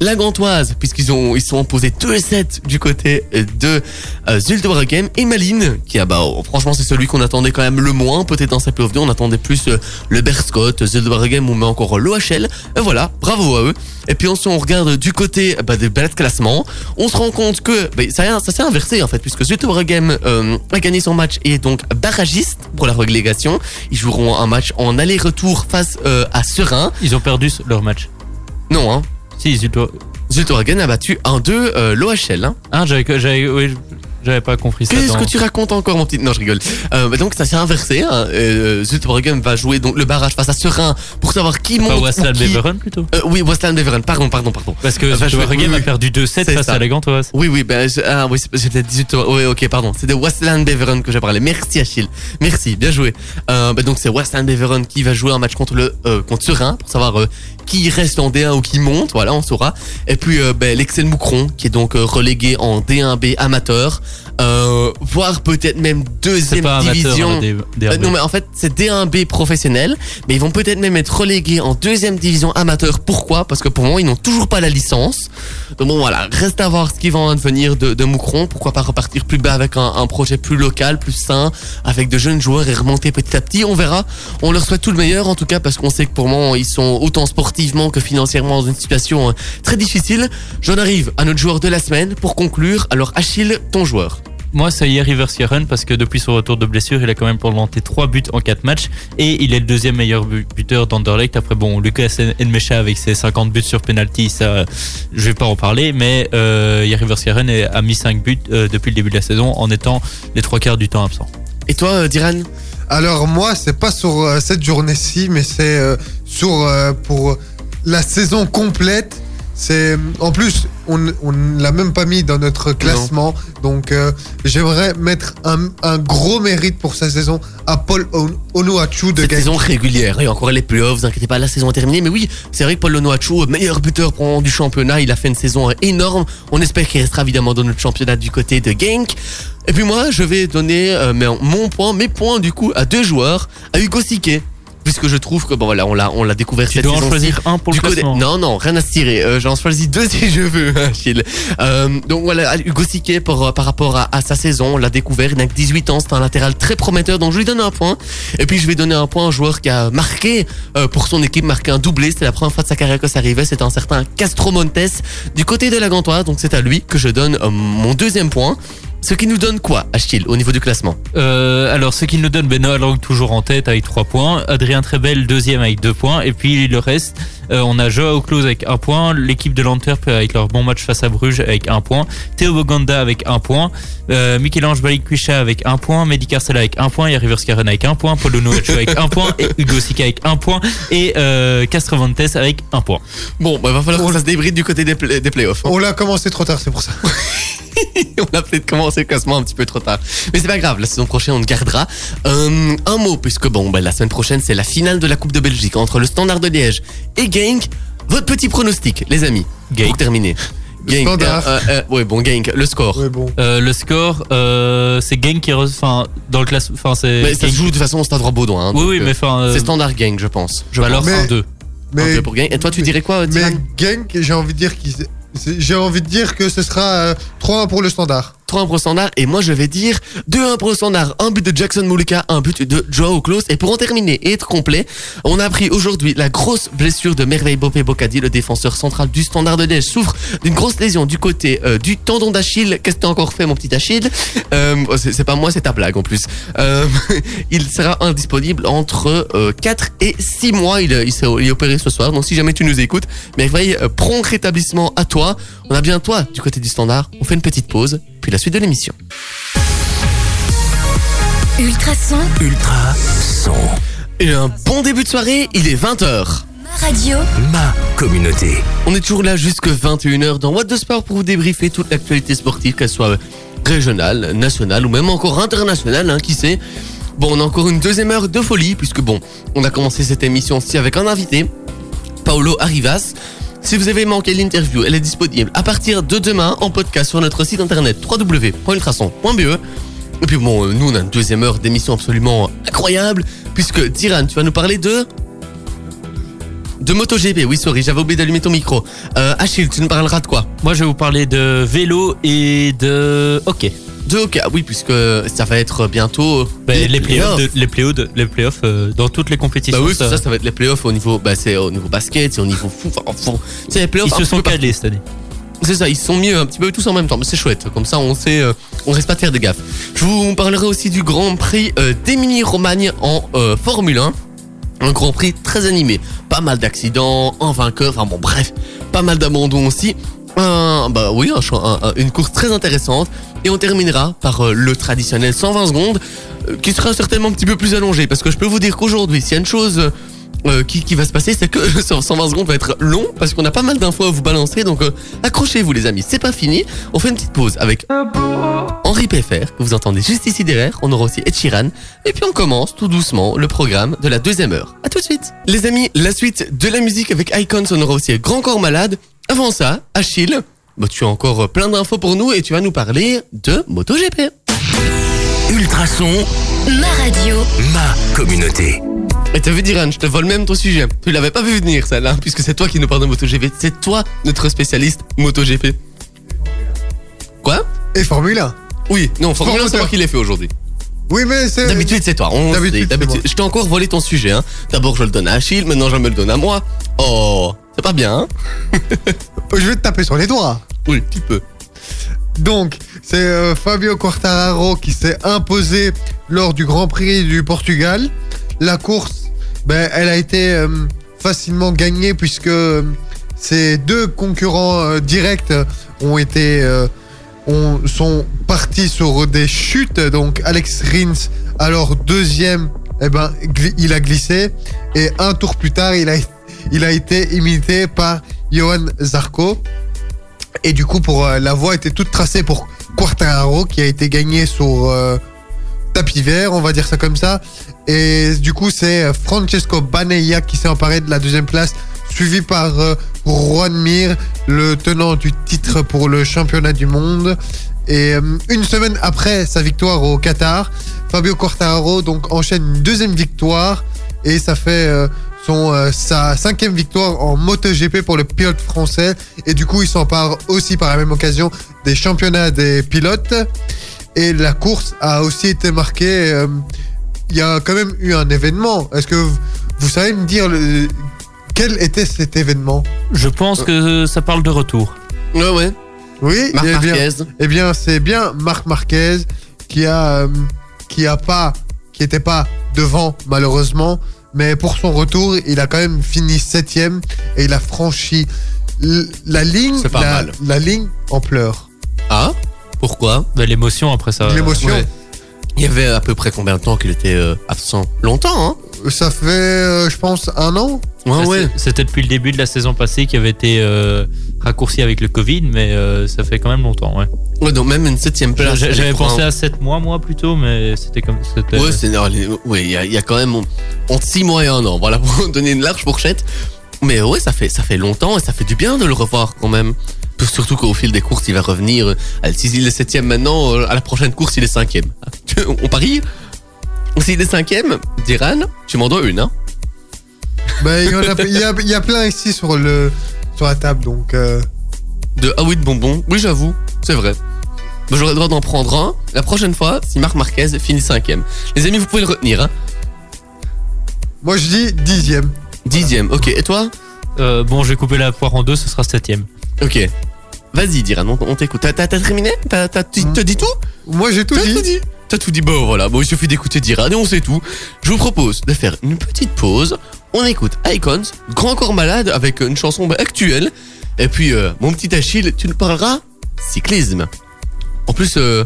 Speaker 4: la Gantoise, puisqu'ils ont ils sont opposés 2-7 du côté de euh, Zulte Waregem, et Malines, qui a bah oh, franchement c'est celui qu'on attendait quand même le moins, peut-être dans sa playoff 2, on attendait plus euh, le Berscott, Zulte Waregem ou mais encore l'OHL. Et voilà, bravo à eux. Et puis si on regarde du côté bah, des bas de classement, on se rend compte que bah, ça, s'est inversé en fait, puisque Zulte Waregem euh, a gagné son match et est donc barragiste pour la relégation. Ils joueront un match en aller-retour face euh, à Serein.
Speaker 6: Ils ont perdu leur match.
Speaker 4: Non, hein.
Speaker 6: Si,
Speaker 4: Waregem a battu 1-2 euh, l'OHL. Hein.
Speaker 6: Ah, j'avais, j'avais, oui, j'avais pas compris ça.
Speaker 4: Qu'est-ce
Speaker 6: dans-
Speaker 4: que tu racontes encore, mon petit Non, je rigole. Euh, bah donc ça s'est inversé. Hein. Euh, Waregem va jouer donc le barrage face à Serein pour savoir qui monte.
Speaker 6: Pas Westland
Speaker 4: qui-
Speaker 6: Beveren plutôt
Speaker 4: Euh, oui, Westland Beveren. Pardon, pardon, pardon.
Speaker 6: Parce que Waregem
Speaker 4: oui,
Speaker 6: a perdu 2-7
Speaker 4: C'est
Speaker 6: face
Speaker 4: ça.
Speaker 6: à la Gantoise.
Speaker 4: Oui, oui, ben, je- ah, oui, c'est- peut-être 18 Oui, ok, pardon. C'est de Westland Beveren que j'ai parlé. Merci, Achille. Merci, bien joué. Bah, donc, c'est Westland Beveren qui va jouer un match contre le, contre Serein pour savoir qui reste en D1 ou qui monte. Voilà, on saura. Et puis, l'Excel Moucron qui est donc relégué en D1B amateur. Euh, voire peut-être même deuxième
Speaker 6: pas
Speaker 4: division.
Speaker 6: hein,
Speaker 4: Euh, non mais en fait c'est D1B professionnel mais ils vont peut-être même être relégués en deuxième division amateur. Pourquoi? Parce que pour moi ils n'ont toujours pas la licence. Donc bon voilà, reste à voir ce qui va en devenir de, de Moucron. Pourquoi pas repartir plus bas avec un, un projet plus local, plus sain, avec de jeunes joueurs et remonter petit à petit. On verra. On leur souhaite tout le meilleur en tout cas parce qu'on sait que pour moi ils sont autant sportivement que financièrement dans une situation euh, très difficile. J'en arrive à notre joueur de la semaine pour conclure. Alors Achille, ton joueur.
Speaker 6: Moi, c'est Yeri Verskeren parce que depuis son retour de blessure, il a quand même planté 3 buts en 4 matchs et il est le deuxième meilleur bu- buteur d'Anderlecht. Après, bon, Lucas Enmecha avec ses 50 buts sur penalty, ça, je vais pas en parler, mais euh, est- a mis 5 buts euh, depuis le début de la saison en étant les trois quarts du temps absent.
Speaker 4: Et toi, euh, Diran?
Speaker 5: Alors moi, c'est pas sur euh, cette journée-ci, mais c'est euh, sur euh, pour la saison complète. C'est en plus, on on l'a même pas mis dans notre classement, donc euh, j'aimerais mettre un, un gros mérite pour sa saison à Paul On- Onuachu de
Speaker 4: cette
Speaker 5: Genk.
Speaker 4: saison régulière. Et encore les playoffs, vous inquiétez pas, la saison est terminée. Mais oui, c'est vrai que Paul Lonoachu, meilleur buteur du championnat, il a fait une saison énorme. On espère qu'il restera évidemment dans notre championnat du côté de Genk. Et puis moi, je vais donner euh, mes- mon point, mes points du coup à deux joueurs, à Hugo Sique. Puisque je trouve que bon voilà, on l'a on l'a découvert
Speaker 6: Tu
Speaker 4: cette
Speaker 6: dois en
Speaker 4: saison
Speaker 6: choisir un pour le classement.
Speaker 4: Non, non, rien à se tirer. Euh, J'en choisis deux *laughs* si je veux, Achille. Euh, donc voilà, Hugo Siquet par, euh, par rapport à, à sa saison, on l'a découvert, il n'a que 18 ans, c'est un latéral très prometteur, donc je lui donne un point. Et puis je vais donner un point à un joueur qui a marqué euh, pour son équipe, marqué un doublé. C'était la première fois de sa carrière que ça arrivait, c'est un certain Castro Montes du côté de la Gantoise. Donc c'est à lui que je donne euh, mon deuxième point. Ce qui nous donne quoi, Achille, au niveau du classement
Speaker 6: Euh, alors, ce qui nous donne Benoît Lang toujours en tête avec 3 points, Adrien Trebel deuxième avec 2 points, et puis le reste, euh, on a Joao Klose avec 1 point, l'équipe de l'Antwerp avec leur bon match face à Bruges avec 1 point, Théo Boganda avec 1 point, euh, Michel-Ange Balikwisha avec 1 point, Mehdi Carcela avec 1 point, Yari Verskaren avec 1 point, Paulo Noacho avec 1 point, et Hugo Sika avec 1 point, et euh, Castrovantes avec 1 point.
Speaker 4: Bon, bah, il va falloir que ça se débride du côté des, play- des playoffs. hein.
Speaker 5: On l'a commencé trop tard, c'est pour ça. *laughs* *laughs*
Speaker 4: on a peut-être commencé le classement un petit peu trop tard. Mais c'est pas grave, la saison prochaine on le gardera. Euh, un mot, puisque bon, ben, la semaine prochaine c'est la finale de la Coupe de Belgique entre le Standard de Liège et Genk. Votre petit pronostic, les amis,
Speaker 6: Genk.
Speaker 4: pour terminer.
Speaker 5: Le
Speaker 4: Genk,
Speaker 5: Standard.
Speaker 4: euh, euh, ouais, bon, Genk, le score.
Speaker 5: Ouais, bon.
Speaker 6: Euh, le score, euh, c'est Genk qui, re- enfin, dans le classement, enfin, c'est.
Speaker 4: Mais ça se joue de toute façon au Stade Roi-Baudouin. hein,
Speaker 6: Oui, oui,
Speaker 4: euh,
Speaker 6: mais enfin. euh,
Speaker 4: C'est Standard Genk, je pense. Je
Speaker 6: alors
Speaker 4: pense.
Speaker 5: Mais-
Speaker 6: 1-2.
Speaker 4: Un
Speaker 5: Mais,
Speaker 4: pour Genk. Et toi, tu dirais quoi,
Speaker 5: mais
Speaker 4: Dylan?
Speaker 5: Genk, j'ai envie de dire qu'ils j'ai envie de dire que ce sera euh, 3-1 pour le standard.
Speaker 4: 3-1 pour standard et moi je vais dire 2-1 pour standard, un but de Jackson Moulika, un but de Joao Klose et pour en terminer et être complet, on a appris aujourd'hui la grosse blessure de Merveille Bopé Bocadi, le défenseur central du standard de Liège, souffre d'une grosse lésion du côté euh, du tendon d'Achille. Qu'est-ce que t'as encore fait mon petit Achille? Euh, c'est, c'est pas moi, c'est ta blague en plus. Euh, *laughs* il sera indisponible entre 4 et 6 mois, il, il, opéré ce soir, donc si jamais tu nous écoutes, Merveille, prompt rétablissement à toi. On a bien toi du côté du standard, on fait une petite pause, puis la suite de l'émission.
Speaker 1: Ultrason,
Speaker 2: Ultra son.
Speaker 4: Et un bon début de soirée, il est 20h.
Speaker 1: ma radio,
Speaker 2: Ma communauté.
Speaker 4: On est toujours là jusque 21h dans What the Sport pour vous débriefer toute l'actualité sportive, qu'elle soit régionale, nationale ou même encore internationale, hein, qui sait. Bon, on a encore une deuxième heure de folie, puisque bon, on a commencé cette émission aussi avec un invité, Paolo Arrivas. Si vous avez manqué l'interview, elle est disponible à partir de demain en podcast sur notre site internet www.ultrason.be. Et puis bon, nous on a une deuxième heure d'émission absolument incroyable, puisque Diran, tu vas nous parler de... De MotoGP, oui sorry, j'avais oublié d'allumer ton micro. Euh, Achille, tu nous parleras de quoi?
Speaker 6: Moi, je vais vous parler de vélo et de hockey.
Speaker 4: De hockey, ah oui, puisque ça va être bientôt...
Speaker 6: Ben, les playoffs, les playoffs, les playoffs euh, dans toutes les compétitions.
Speaker 4: Bah oui,
Speaker 6: ça-
Speaker 4: ça, ça va être les playoffs au niveau, bah c'est au niveau basket, c'est au niveau fou, enfin. C'est les playoffs.
Speaker 6: Ils se sont calés cette année.
Speaker 4: C'est ça, ils se sont mis un petit peu tous en même temps, mais c'est chouette. Comme ça, on sait, euh, on reste pas de faire des gaffes. Je vous parlerai aussi du Grand Prix euh, d'Émilie-Romagne en euh, Formule 1. Un Grand Prix très animé. Pas mal d'accidents, un vainqueur, enfin bon, bref, pas mal d'abandons aussi. Un, bah oui, une course très intéressante. Et on terminera par euh, le traditionnel 120 secondes, euh, qui sera certainement un petit peu plus allongé. Parce que je peux vous dire qu'aujourd'hui, s'il y a une chose euh, qui, va se passer, c'est que *laughs* ce 120 secondes va être long, parce qu'on a pas mal d'infos à vous balancer. Donc accrochez-vous les amis, c'est pas fini. On fait une petite pause avec Henri Pfeffer, que vous entendez juste ici derrière. On aura aussi Ed. Et puis on commence tout doucement le programme de la deuxième heure. À tout de suite. Les amis, la suite de la musique avec Icons, on aura aussi Grand Corps Malade. Avant ça, Achille, bah, tu as encore plein d'infos pour nous et tu vas nous parler de MotoGP.
Speaker 2: Ultrason,
Speaker 1: Ma radio.
Speaker 2: ma communauté.
Speaker 4: Et t'as vu Diran, je te vole même ton sujet. Tu l'avais pas vu venir celle-là, puisque c'est toi qui nous parles de MotoGP. C'est toi notre spécialiste MotoGP. Quoi?
Speaker 5: Et Formule 1.
Speaker 4: Oui, non, Formule 1, c'est moi qui l'ai fait aujourd'hui.
Speaker 5: Oui, mais c'est.
Speaker 4: D'habitude, c'est toi. On
Speaker 5: D'habitude, c'est moi.
Speaker 4: Je t'ai encore volé ton sujet. Hein. D'abord, je le donne à Achille, maintenant, je me le donne à moi. Oh, c'est pas bien, hein *laughs*
Speaker 5: Je vais te taper sur les doigts.
Speaker 4: Oui, un petit peu.
Speaker 5: Donc, c'est euh, Fabio Quartararo qui s'est imposé lors du Grand Prix du Portugal. La course, ben, elle a été euh, facilement gagnée puisque euh, ces deux concurrents euh, directs ont été ont- sont partis sur des chutes. Donc, Alex Rins, alors deuxième, eh ben, il a glissé et un tour plus tard, il a il a été imité par Johan Zarco. Et du coup, pour euh, la voie était toute tracée pour Quartararo, qui a été gagné sur euh, tapis vert, on va dire ça comme ça. Et du coup, c'est Francesco Banaya qui s'est emparé de la deuxième place, suivi par euh, Juan Mir, le tenant du titre pour le championnat du monde. Et euh, une semaine après sa victoire au Qatar, Fabio Quartararo donc enchaîne une deuxième victoire. Et ça fait euh, son euh, sa cinquième victoire en MotoGP pour le pilote français. Et du coup il s'empare aussi par la même occasion des championnats des pilotes. Et la course a aussi été marquée il y a quand même eu un événement. Est-ce que vous, savez me dire quel était cet événement
Speaker 6: Je pense que ça parle de retour.
Speaker 4: Ouais, ouais.
Speaker 5: oui
Speaker 4: Marc
Speaker 5: eh bien,
Speaker 4: Marquez.
Speaker 5: eh bien, c'est bien Marc Marquez qui a euh, qui a pas qui était pas devant malheureusement, mais pour son retour, il a quand même fini septième et il a franchi l- la ligne
Speaker 4: C'est pas
Speaker 5: la,
Speaker 4: mal.
Speaker 5: la ligne en pleurs.
Speaker 4: Ah Pourquoi?
Speaker 6: Ben, L'émotion après ça.
Speaker 5: L'émotion,
Speaker 4: ouais. Il y avait à peu près combien de temps qu'il était euh, absent? Longtemps, hein
Speaker 5: ça fait euh, je pense un an.
Speaker 4: Ouais, ouais.
Speaker 6: C'était depuis le début de la saison passée qui avait été euh, raccourci avec le Covid, mais euh, ça fait quand même longtemps. Ouais.
Speaker 4: Ouais, donc même une septième place.
Speaker 6: J'a- J'avais
Speaker 4: prend-
Speaker 6: pensé à 7 mois, moi plutôt, mais c'était comme. c'était-
Speaker 4: Ouais, c'est les- ouais, il y, a- il y a quand même entre 6 mois et un an. Voilà, *laughs* pour donner une large fourchette. Mais ouais, ça fait, ça fait longtemps et ça fait du bien de le revoir quand même. Surtout qu'au fil des courses, il va revenir. S'il est septième maintenant, à la prochaine course, il est cinquième. *laughs* On parie S'il est cinquième, Diran, tu m'en dois une, hein
Speaker 5: Ben, il y, en a, il y, a, il y a plein ici sur le sur la table donc. euh,
Speaker 4: De ah oui, de bonbons. Oui, j'avoue, c'est vrai. Bah, J'aurais le droit d'en prendre un la prochaine fois si Marc Marquez finit cinquième. Les amis, vous pouvez le retenir, hein
Speaker 5: moi je dis dixième.
Speaker 4: Dixième, ok. Et toi?
Speaker 6: Euh, bon, je vais couper la poire en deux, ce sera septième.
Speaker 4: Ok. Vas-y, Diran, on, t'écoute. T'as terminé? T'as t'as- dit tout?
Speaker 5: Moi j'ai tout
Speaker 4: T'as
Speaker 5: dit.
Speaker 4: tout dit T'as tout dit. Bon, voilà. Bon, il suffit d'écouter Diran et on sait tout. Je vous propose de faire une petite pause. On écoute Icons, Grand Corps Malade, avec une chanson bah, actuelle. Et puis, euh, mon petit Achille, tu nous parleras cyclisme. En plus, euh,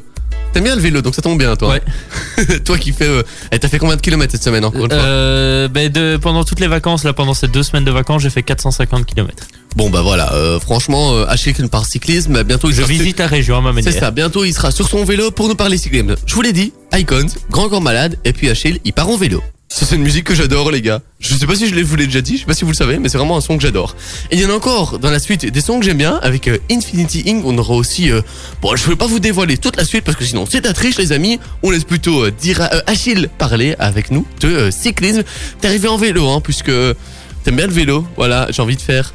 Speaker 4: T'aimes bien le vélo, donc ça tombe bien, toi.
Speaker 6: Ouais. *laughs*
Speaker 4: toi qui fais. Euh... eh, T'as fait combien de kilomètres cette semaine encore une fois
Speaker 6: Euh, ben de, pendant toutes les vacances, là, pendant ces deux semaines de vacances, j'ai fait 450 km.
Speaker 4: Bon, bah voilà, euh, franchement, euh, Achille qui part cyclisme, bah, bientôt il
Speaker 6: Je
Speaker 4: sera sur-
Speaker 6: visite la région à ma manière.
Speaker 4: C'est ça, bientôt il sera sur son vélo pour nous parler cyclisme. Je vous l'ai dit, Icons, Grand Corps Malade, et puis Achille, il part en vélo. C'est une musique que j'adore, les gars. Je sais pas si je vous l'ai déjà dit, je sais pas si vous le savez, mais c'est vraiment un son que j'adore. Et il y en a encore dans la suite des sons que j'aime bien, avec euh, Infinity Inc. On aura aussi. euh, bon, je vais pas vous dévoiler toute la suite parce que sinon c'est la triche, les amis. On laisse plutôt euh, dire à, euh, Achille parler avec nous de cyclisme. T'es arrivé en vélo, hein, puisque t'aimes bien le vélo. Voilà, j'ai envie de faire.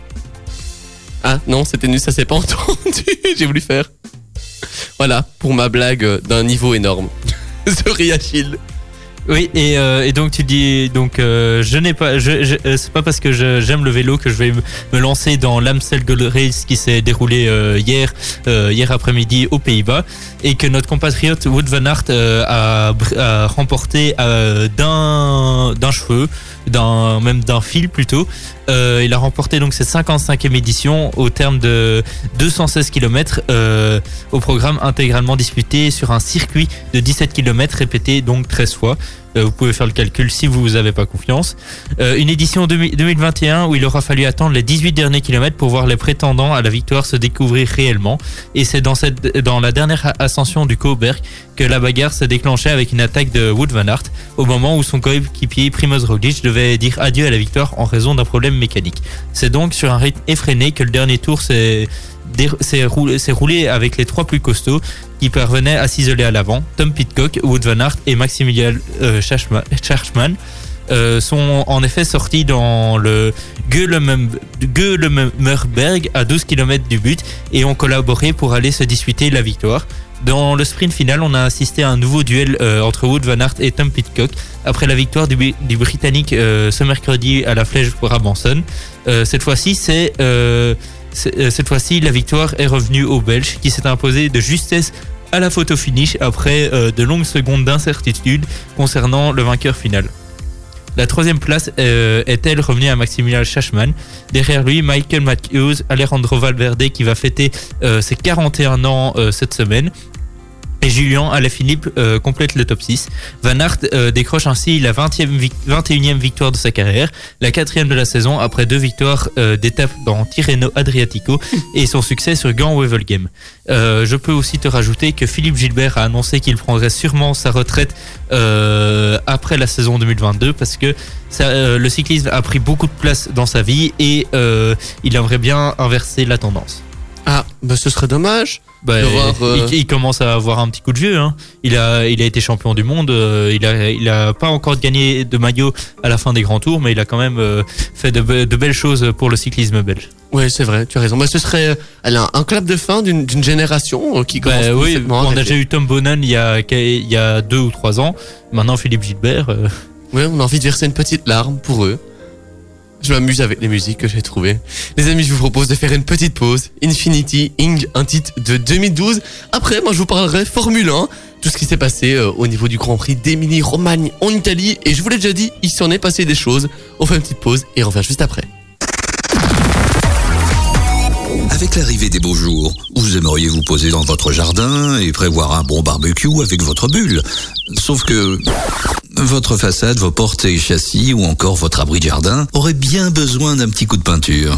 Speaker 4: Ah non, c'était nul, ça s'est pas *laughs* entendu. j'ai voulu faire. Voilà, pour ma blague d'un niveau énorme. *laughs* Sorry Achille.
Speaker 6: Oui, et, euh, et donc tu dis donc euh, je n'ai pas, je, je- euh, c'est pas parce que j'aime le vélo que je vais me- lancer dans l'Amstel Gold Race qui s'est déroulé euh, hier, euh, hier après-midi aux Pays-Bas et que notre compatriote Wood van Aert euh, a, a remporté d'un d'un cheveu, d'un même d'un fil plutôt. Euh, il a remporté donc cette 55e édition au terme de 216 km euh, au programme intégralement disputé sur un circuit de 17 km répété donc 13 fois. Euh, vous pouvez faire le calcul si vous n'avez pas confiance. Euh, une édition 2000 2021 où il aura fallu attendre les 18 derniers kilomètres pour voir les prétendants à la victoire se découvrir réellement. Et c'est dans, la dernière ascension du Koberg que la bagarre s'est déclenchée avec une attaque de Wood van Aert au moment où son coéquipier Primoz Roglic devait dire adieu à la victoire en raison d'un problème mécanique. C'est donc sur un rythme effréné que le dernier tour s'est s'est roulé avec les trois plus costauds qui parvenaient à s'isoler à l'avant. Tom Pitcock, Wood van Aert et Maximilian euh, euh, sont en effet sortis dans le Geulemerberg à 12 km du but et ont collaboré pour aller se disputer la victoire. Dans le sprint final, on a assisté à un nouveau duel euh, entre Wood van Aert et Tom Pitcock après la victoire du, Britannique euh, ce mercredi à la Flèche Brabanson. Euh, cette fois-ci, c'est cette fois-ci la victoire est revenue au Belge qui s'est imposé de justesse à la photo finish après euh, de longues secondes d'incertitude concernant le vainqueur final. La troisième place euh, est-elle revenue à Maximilian Schachmann? Derrière lui, Michael Matthews, Alejandro Valverde qui va fêter euh, ses 41 ans cette semaine. Et Julien Alaphilippe euh, complète le top 6. Van Aert euh, décroche ainsi la 20e vic- 21e victoire de sa carrière, la quatrième de la saison après deux victoires euh, d'étape dans Tirreno Adriatico *laughs* et son succès sur Gand Wevelgem. Euh, je peux aussi te rajouter que Philippe Gilbert a annoncé qu'il prendrait sûrement sa retraite euh, après la saison 2022 parce que ça, euh, le cyclisme a pris beaucoup de place dans sa vie et euh, il aimerait bien inverser la tendance.
Speaker 4: Ah, bah ce serait dommage.
Speaker 6: Bah,
Speaker 4: De voir, euh,
Speaker 6: il, il commence à avoir un petit coup de vieux. Hein. Il a, il a été champion du monde. euh, il a, il a pas encore gagné de maillot à la fin des grands tours, mais il a quand même euh, fait de, be- de belles choses pour le cyclisme belge.
Speaker 4: Ouais, c'est vrai, tu as raison. Bah, ce serait un clap de fin d'une génération qui commence
Speaker 6: Bah, oui, on a déjà eu Tom Bonan il y a, il y a deux ou trois ans. Maintenant Philippe Gilbert.
Speaker 4: Ouais, on a envie de verser une petite larme pour eux. Je m'amuse avec les musiques que j'ai trouvées. Les amis, je vous propose de faire une petite pause. Infinity Ing, un titre de 2012. Après, moi, je vous parlerai Formule 1, tout ce qui s'est passé euh, au niveau du Grand Prix d'Émilie-Romagne en Italie. Et je vous l'ai déjà dit, il s'en est passé des choses. On fait une petite pause et on revient juste après.
Speaker 3: Avec l'arrivée des beaux jours, vous aimeriez vous poser dans votre jardin et prévoir un bon barbecue avec votre bulle. Sauf que votre façade, vos portes et châssis ou encore votre abri de jardin auraient bien besoin d'un petit coup de peinture.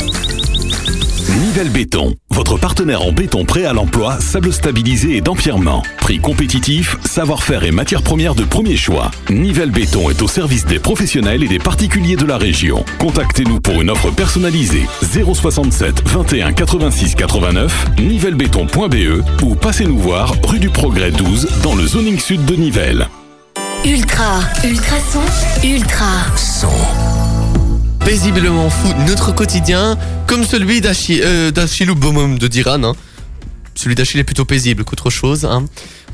Speaker 8: Nivelle Béton, votre partenaire en béton prêt à l'emploi, sable stabilisé et d'empierrement. Prix compétitif, savoir-faire et matières premières de premier choix. Nivelle Béton est au service des professionnels et des particuliers de la région. Contactez-nous pour une offre personnalisée 067 21 86 89 nivellebéton.be ou passez-nous voir rue du Progrès 12 dans le zoning sud de Nivelles.
Speaker 1: Ultra, ultrason, ultra.
Speaker 4: Paisiblement fou notre quotidien, comme celui d'Achi- euh, d'Achilou Bomom de Diran. hein. celui d'Achille est plutôt paisible qu'autre chose. Hein.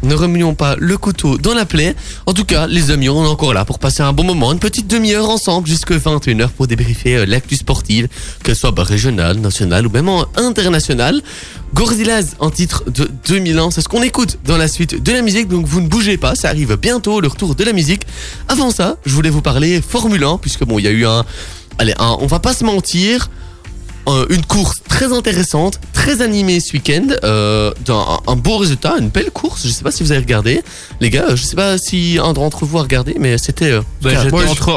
Speaker 4: Ne remuons pas le couteau dans la plaie. En tout cas, les amis, on est encore là pour passer un bon moment, une petite demi-heure ensemble jusqu'à 21h pour débriefer euh, l'actu sportive, qu'elle soit bah, régionale, nationale ou même internationale. Gorzillas en titre de 2001, c'est ce qu'on écoute dans la suite de la musique, donc vous ne bougez pas, ça arrive bientôt le retour de la musique. Avant ça, je voulais vous parler Formule 1, puisque bon, il y a eu un... Allez, un, on va pas se mentir, euh, une course très intéressante, très animée ce week-end, euh, un, beau résultat, une belle course. Je sais pas si vous avez regardé, les gars. Je sais pas si un d'entre vous a regardé, mais c'était. euh,
Speaker 6: Bah, entre,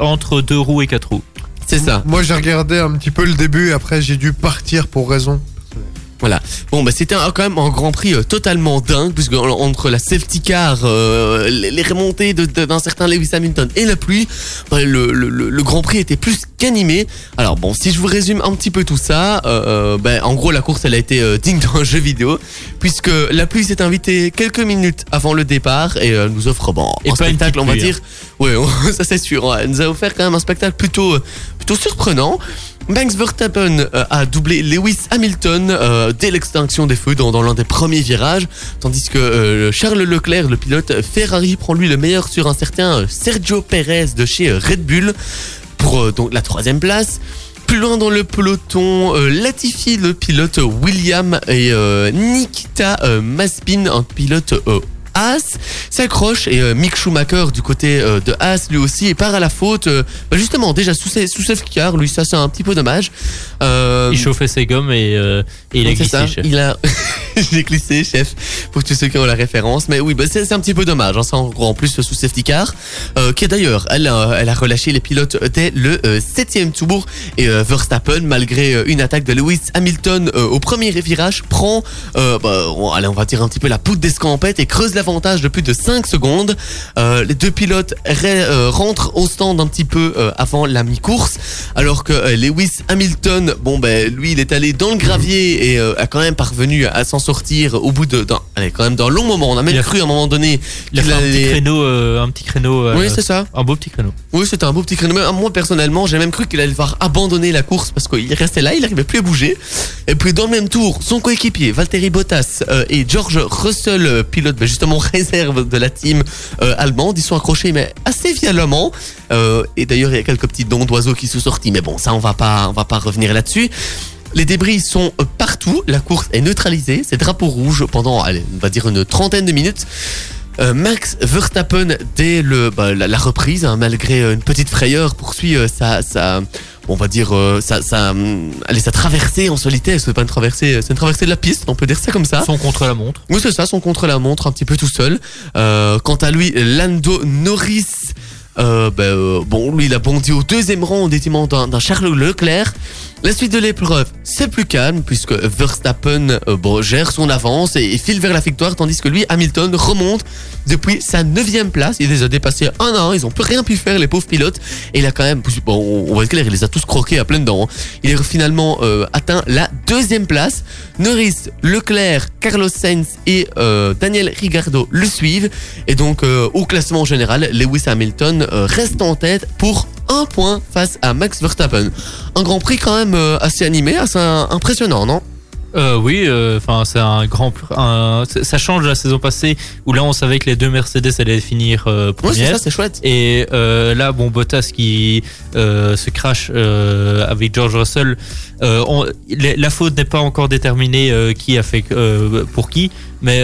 Speaker 6: entre deux roues et quatre roues.
Speaker 4: c'est ça.
Speaker 5: Moi, j'ai regardé un petit peu le début et après, j'ai dû partir pour raison.
Speaker 4: Bon, bah c'était quand même un Grand Prix euh, totalement dingue, puisque en- entre la safety car, euh, les, remontées d'un certain Lewis Hamilton et la pluie, bah, le Grand Prix était plus qu'animé. Alors bon, si je vous résume un petit peu tout ça, euh, euh, bah, en gros la course elle a été euh, digne d'un jeu vidéo, puisque la pluie s'est invitée quelques minutes avant le départ et euh, nous offre bon,
Speaker 6: Et
Speaker 4: un spectacle, on va
Speaker 6: pluie,
Speaker 4: dire. Ouais, *laughs* ça c'est sûr. Elle nous a offert quand même un spectacle plutôt, plutôt surprenant. Max Verstappen a doublé Lewis Hamilton euh, dès l'extinction des feux dans, dans l'un des premiers virages, tandis que euh, Charles Leclerc, le pilote Ferrari, prend lui le meilleur sur un certain Sergio Perez de chez Red Bull pour euh, donc la troisième place. Plus loin dans le peloton, euh, Latifi, le pilote William et euh, Nikita Maspin, un pilote Haas s'accroche et euh, Mick Schumacher du côté euh, de Haas lui aussi et part à la faute euh, bah, justement déjà sous, ses- sous safety car lui ça c'est un petit peu dommage
Speaker 6: Il chauffait ses gommes et, et il a glissé.
Speaker 4: ça,
Speaker 6: chef.
Speaker 4: il a *laughs* j'ai glissé chef pour tous ceux qui ont la référence mais oui bah, c'est un petit peu dommage hein, ça en plus sous safety car qui d'ailleurs elle, a- elle a relâché les pilotes dès le euh, septième tour et Verstappen malgré une attaque de Lewis Hamilton au premier virage prend bah, on, allez, on va dire un petit peu la poudre d'escampette et creuse l'avantage de plus de 5 secondes Euh, les deux pilotes euh, rentrent au stand un petit peu euh, avant la mi-course alors que Lewis Hamilton bon ben lui il est allé dans le gravier et a quand même parvenu à s'en sortir au bout de allez, quand même d'un long moment on a même
Speaker 6: Il a-
Speaker 4: cru à un moment donné
Speaker 6: Il a
Speaker 4: qu'il
Speaker 6: fait un petit
Speaker 4: allait-
Speaker 6: créneau, un petit créneau,
Speaker 4: oui c'est ça
Speaker 6: un beau petit créneau.
Speaker 4: oui, c'était un beau petit créneau. Moi, personnellement, j'ai même cru qu'il allait devoir abandonner la course parce qu'il restait là, il n'arrivait plus à bouger. Et puis, dans le même tour, son coéquipier, Valtteri Bottas et George Russell, pilote bah, justement réserve de la team euh, allemande, ils sont accrochés, mais assez violemment. Euh, et d'ailleurs, il y a quelques petits dons d'oiseaux qui sont sortis. Mais bon, ça, on va pas, on va pas revenir là-dessus. Les débris sont euh, partout, la course est neutralisée, c'est drapeau rouge pendant, allez, on va dire une trentaine de minutes. Max Verstappen, dès le, bah, la, la reprise, hein, malgré une petite frayeur, poursuit euh, sa, sa, on va dire, euh, sa, sa, hum, allez, sa traversée en solitaire. C'est pas une traversée, c'est une traversée de la piste, on peut dire ça comme ça.
Speaker 6: Son contre la montre.
Speaker 4: Oui, c'est ça, son contre-la-montre, un petit peu tout seul. Euh, quant à lui, Lando Norris, euh, ben, euh, bon, lui, il a bondi au deuxième rang au détriment d'un d'un Charles Leclerc. La suite de l'épreuve, c'est plus calme puisque Verstappen euh, gère son avance et, file vers la victoire, tandis que lui, Hamilton, remonte depuis sa neuvième place. Il les a dépassés un à un, ils ont plus rien pu faire, les pauvres pilotes. Et il a quand même, bon, on va être clair, il les a tous croqués à pleines dents. hein. Il est finalement euh, atteint la deuxième place. Norris, Leclerc, Carlos Sainz et euh, Daniel Rigardo le suivent. Et donc, au classement général, Lewis Hamilton reste en tête pour un point face à Max Verstappen. Un Grand Prix quand même euh, assez animé, assez euh, impressionnant, non?
Speaker 6: Euh, oui, enfin c'est un grand, un- ça change de la saison passée où là on savait que les deux Mercedes allaient finir euh,
Speaker 4: c'est ça, c'est chouette.
Speaker 6: Et euh, là, bon, Bottas qui euh, se crash euh, avec George Russell, euh, on- la faute n'est pas encore déterminée euh, qui a fait euh, pour qui, mais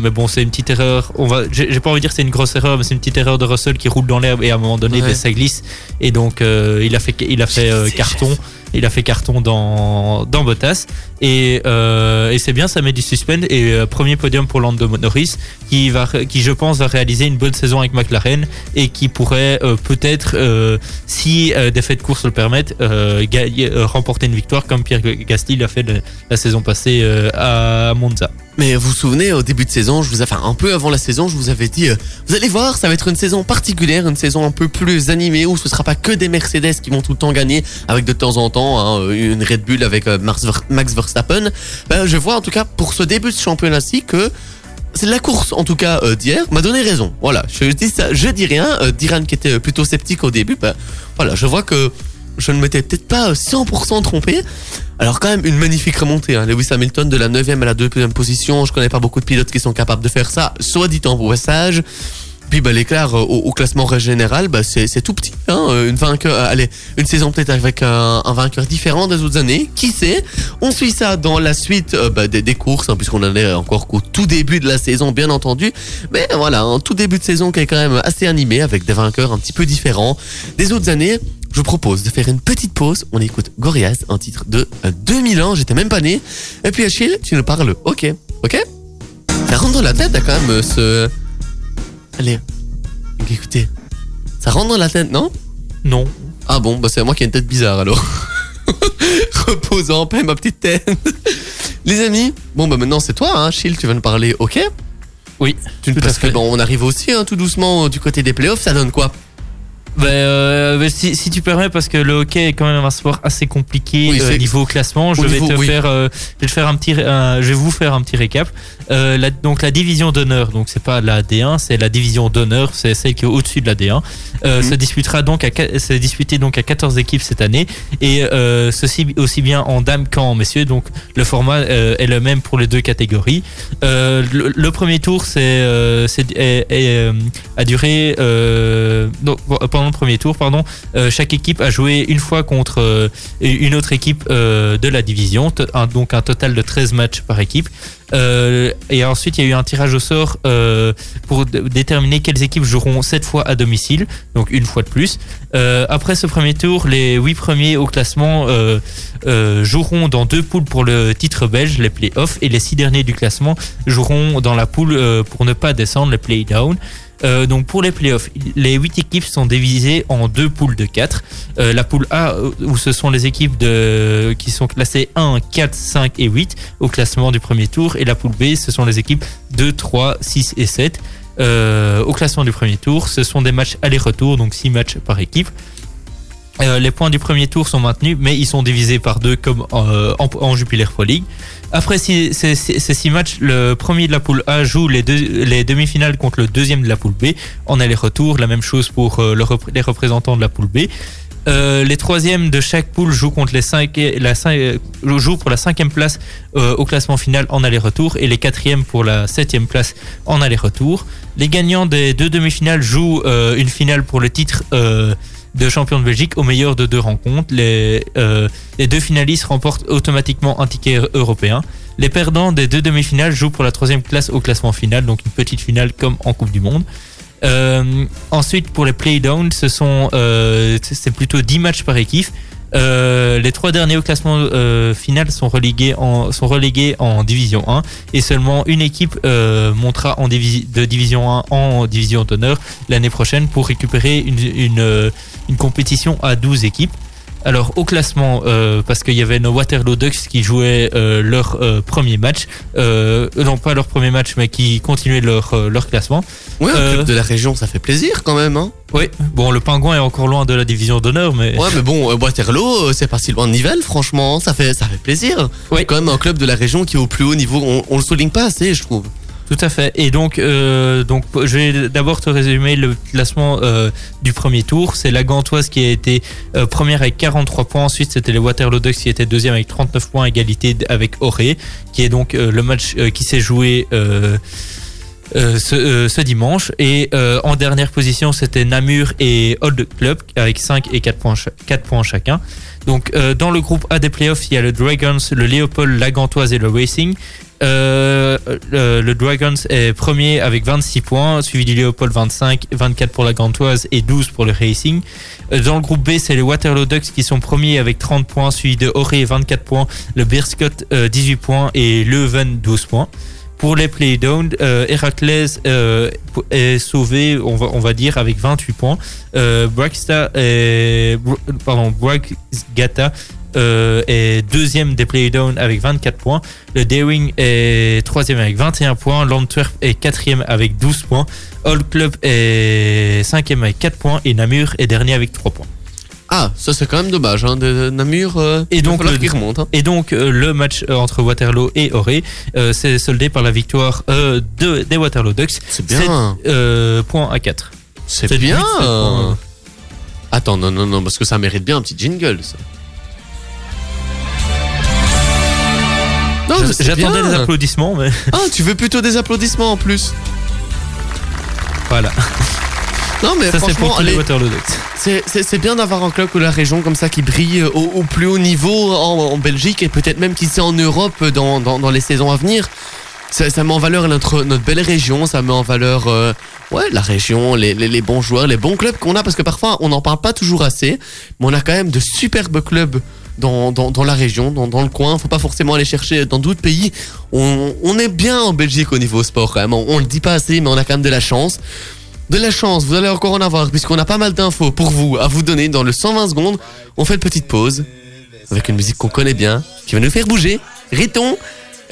Speaker 6: mais bon, c'est une petite erreur. On va, j'ai pas envie de dire que c'est une grosse erreur, mais c'est une petite erreur de Russell qui roule dans l'herbe et à un moment donné,
Speaker 4: Ouais.
Speaker 6: ben, ça glisse et donc il a fait il a fait carton. Il a fait carton dans, dans Bottas et, et c'est bien, ça met du suspense et premier podium pour Lando Norris qui va, qui je pense va réaliser une bonne saison avec McLaren et qui pourrait peut-être, si des faits de course le permettent, gagner- remporter une victoire comme Pierre Gasly l'a fait la saison passée euh, à Monza.
Speaker 4: Mais vous vous souvenez, au début de saison, je vous enfin un peu avant la saison, je vous avais dit, euh, vous allez voir, ça va être une saison particulière, une saison un peu plus animée où ce sera pas que des Mercedes qui vont tout le temps gagner, avec de temps en temps hein, une Red Bull avec euh, Max Ver- Max Verstappen. Ben, je vois en tout cas pour ce début de championnat-ci que c'est la course en tout cas d'hier m'a donné raison. Voilà, je dis rien. Diran qui était plutôt sceptique au début, ben, voilà, je vois que je ne m'étais peut-être pas 100% trompé. Alors quand même une magnifique remontée. Hein. Lewis Hamilton de la 9e à la 2e position. Je connais pas beaucoup de pilotes qui sont capables de faire ça, soit dit en passage. Puis bah, l'écart euh, au, au classement général, bah, c'est tout petit. Hein. Euh, Une vainqueur, euh, allez, une saison peut-être avec un, vainqueur différent des autres années. Qui sait? On suit ça dans la suite bah, des, des courses, hein, puisqu'on en est encore qu'au tout début de la saison, bien entendu. Mais voilà, un tout début de saison qui est quand même assez animé avec des vainqueurs un petit peu différents des autres années. Je vous propose de faire une petite pause. On écoute Gorillaz, un titre de euh, 2000 ans. J'étais même pas né. Et puis Achille, tu nous parles. Ok, ok? Ça rentre dans la tête, quand même, euh, ce. Allez, écoutez. Ça rentre dans la tête, non?
Speaker 6: Non.
Speaker 4: Ah bon, bah c'est moi qui ai une tête bizarre alors. *laughs* Repose en paix, ma petite tête. Les amis, bon bah maintenant c'est toi, hein, Achille, tu vas nous parler. Ok?
Speaker 6: Oui. À
Speaker 4: Parce que bon, on arrive aussi hein, tout doucement euh, du côté des playoffs. Ça donne quoi?
Speaker 6: Ben, euh, ben, si, si tu permets, parce que le hockey est quand même un sport assez compliqué
Speaker 4: Oui,
Speaker 6: euh, niveau classement, je vais
Speaker 4: niveau-
Speaker 6: te
Speaker 4: oui.
Speaker 6: faire, euh, je vais te faire un petit, un- je vais vous faire un petit récap. Euh, la, donc la division d'honneur, donc c'est pas la D1, c'est la division d'honneur, c'est celle qui est au-dessus de la D1. Euh,
Speaker 4: Mhm.
Speaker 6: Se disputera donc à, se disputé donc à 14 équipes cette année et euh, ceci aussi bien en dames qu'en messieurs. Donc le format euh, est le même pour les deux catégories. Euh, le, le premier tour, c'est, euh, c'est est- est, a duré euh, non, pendant le premier tour, pardon. Euh, chaque équipe a joué une fois contre euh, une autre équipe euh, de la division, donc un total de 13 matchs par équipe. Et ensuite, il y a eu un tirage au sort pour déterminer quelles équipes joueront cette fois à domicile, donc une fois de plus. Après ce premier tour, les huit premiers au classement joueront dans deux poules pour le titre belge, les playoffs, et les six derniers du classement joueront dans la poule pour ne pas descendre, les play-down. Euh, donc pour les playoffs, les huit équipes sont divisées en deux poules de 4. Euh, la poule A, euh, où ce sont les équipes qui sont classées 1, 4, 5 et 8 au classement du premier tour. Et la poule B, ce sont les équipes 2, 3, 6 et 7. Euh, au classement du premier tour, ce sont des matchs aller-retour, donc 6 matchs par équipe. Les points du premier tour sont maintenus, mais ils sont divisés par deux comme en Jupiler Pro League. Après ces, six matchs, le premier de la poule A joue les, demi-finales contre le deuxième de la poule B en aller-retour. La même chose pour euh, les représentants de la poule B. Euh, les troisièmes de chaque poule jouent contre les euh, jouent pour la cinquième place au classement final en aller-retour et les quatrièmes pour la septième place en aller-retour. Les gagnants des deux demi-finales jouent une finale pour le titre de champion de Belgique au meilleur de deux rencontres. Les, euh, les deux finalistes remportent automatiquement un ticket européen. Les perdants des deux demi-finales jouent pour la troisième place au classement final, donc une petite finale comme en Coupe du Monde. Euh, ensuite, pour les playdowns, ce sont euh, c'est plutôt 10 matchs par équipe. Euh, les trois derniers au classement euh, final sont relégués en sont relégués en division 1 et seulement une équipe euh, montera en de division 1 en division d'honneur l'année prochaine pour récupérer une, une, une compétition à 12 équipes. Alors au classement, euh, parce qu'il y avait nos Waterloo Ducks qui jouaient euh, leur euh, premier match, non pas leur premier match, mais qui continuaient leur, leur classement.
Speaker 4: Ouais, un club de la région, ça fait plaisir quand même. Hein
Speaker 6: Oui, bon, le pingouin est encore loin de la division d'honneur, mais
Speaker 4: ouais, mais bon, Waterloo, c'est pas si loin de Nivelles, franchement. Ça fait, ça fait plaisir.
Speaker 6: Oui.
Speaker 4: C'est quand même un club de la région qui est au plus haut niveau. On, on le souligne pas assez, je trouve.
Speaker 6: Tout à fait. Et donc, euh, donc je vais d'abord te résumer le classement euh, du premier tour. C'est la Gantoise qui a été euh, première avec 43 points. Ensuite, c'était les Waterloo Ducks qui étaient deuxième avec 39 points, égalité avec Oré, qui est donc le match qui s'est joué. ce, dimanche et en dernière position c'était Namur et Old Club avec 5 et 4 points, cha- 4 points chacun donc dans le groupe A des playoffs il y a le Dragons, le Léopold, la Gantoise et le Racing euh, le, Dragons est premier avec 26 points, suivi du Léopold 25, 24 pour la Gantoise et 12 pour le Racing. Euh, Dans le groupe B, c'est les Waterloo Ducks qui sont premiers avec 30 points, suivi de Oré 24 points, le Beerscott euh, 18 points et Leuven 12 points. Pour les playdowns, euh, Heracles est sauvé, on va, dire, avec 28 points. Est, pardon, Braxgata euh, est deuxième des playdowns avec 24 points. Le Daring est troisième avec 21 points. L'Antwerp est quatrième avec 12 points. Old Club est cinquième avec 4 points. Et Namur est dernier avec 3 points.
Speaker 4: Ah, ça c'est quand même dommage. Hein, de, Namur. euh,
Speaker 6: Et donc, le-
Speaker 4: remonte. Hein.
Speaker 6: Et donc euh, le match euh, entre Waterloo et Oré euh, s'est soldé par la victoire euh, de, des Waterloo Ducks.
Speaker 4: C'est bien.
Speaker 6: 7 euh, points à 4.
Speaker 4: C'est bien.
Speaker 6: points.
Speaker 4: Attends, non, non, non, parce que ça mérite bien un petit jingle, ça.
Speaker 6: J'attendais des applaudissements, mais
Speaker 4: Ah, tu veux plutôt des applaudissements en plus
Speaker 6: voilà.
Speaker 4: Non, mais
Speaker 6: Ça, c'est
Speaker 4: franchement, c'est- bien d'avoir un club de la région comme ça qui brille au, au plus haut niveau en, en Belgique et peut-être même qui sait en Europe dans, dans, dans les saisons à venir. Ça, ça met en valeur notre, notre belle région, ça met en valeur euh, ouais, la région, les, les, les bons joueurs, les bons clubs qu'on a, parce que parfois on n'en parle pas toujours assez, mais on a quand même de superbes clubs dans, la région, dans, le coin. Faut pas forcément aller chercher dans d'autres pays. On, on est bien en Belgique au niveau sport quand même. On, on le dit pas assez, mais on a quand même de la chance. De la chance, vous allez encore en avoir, puisqu'on a pas mal d'infos pour vous à vous donner dans le 120 secondes. On fait une petite pause avec une musique qu'on connaît bien, qui va nous faire bouger. Riton.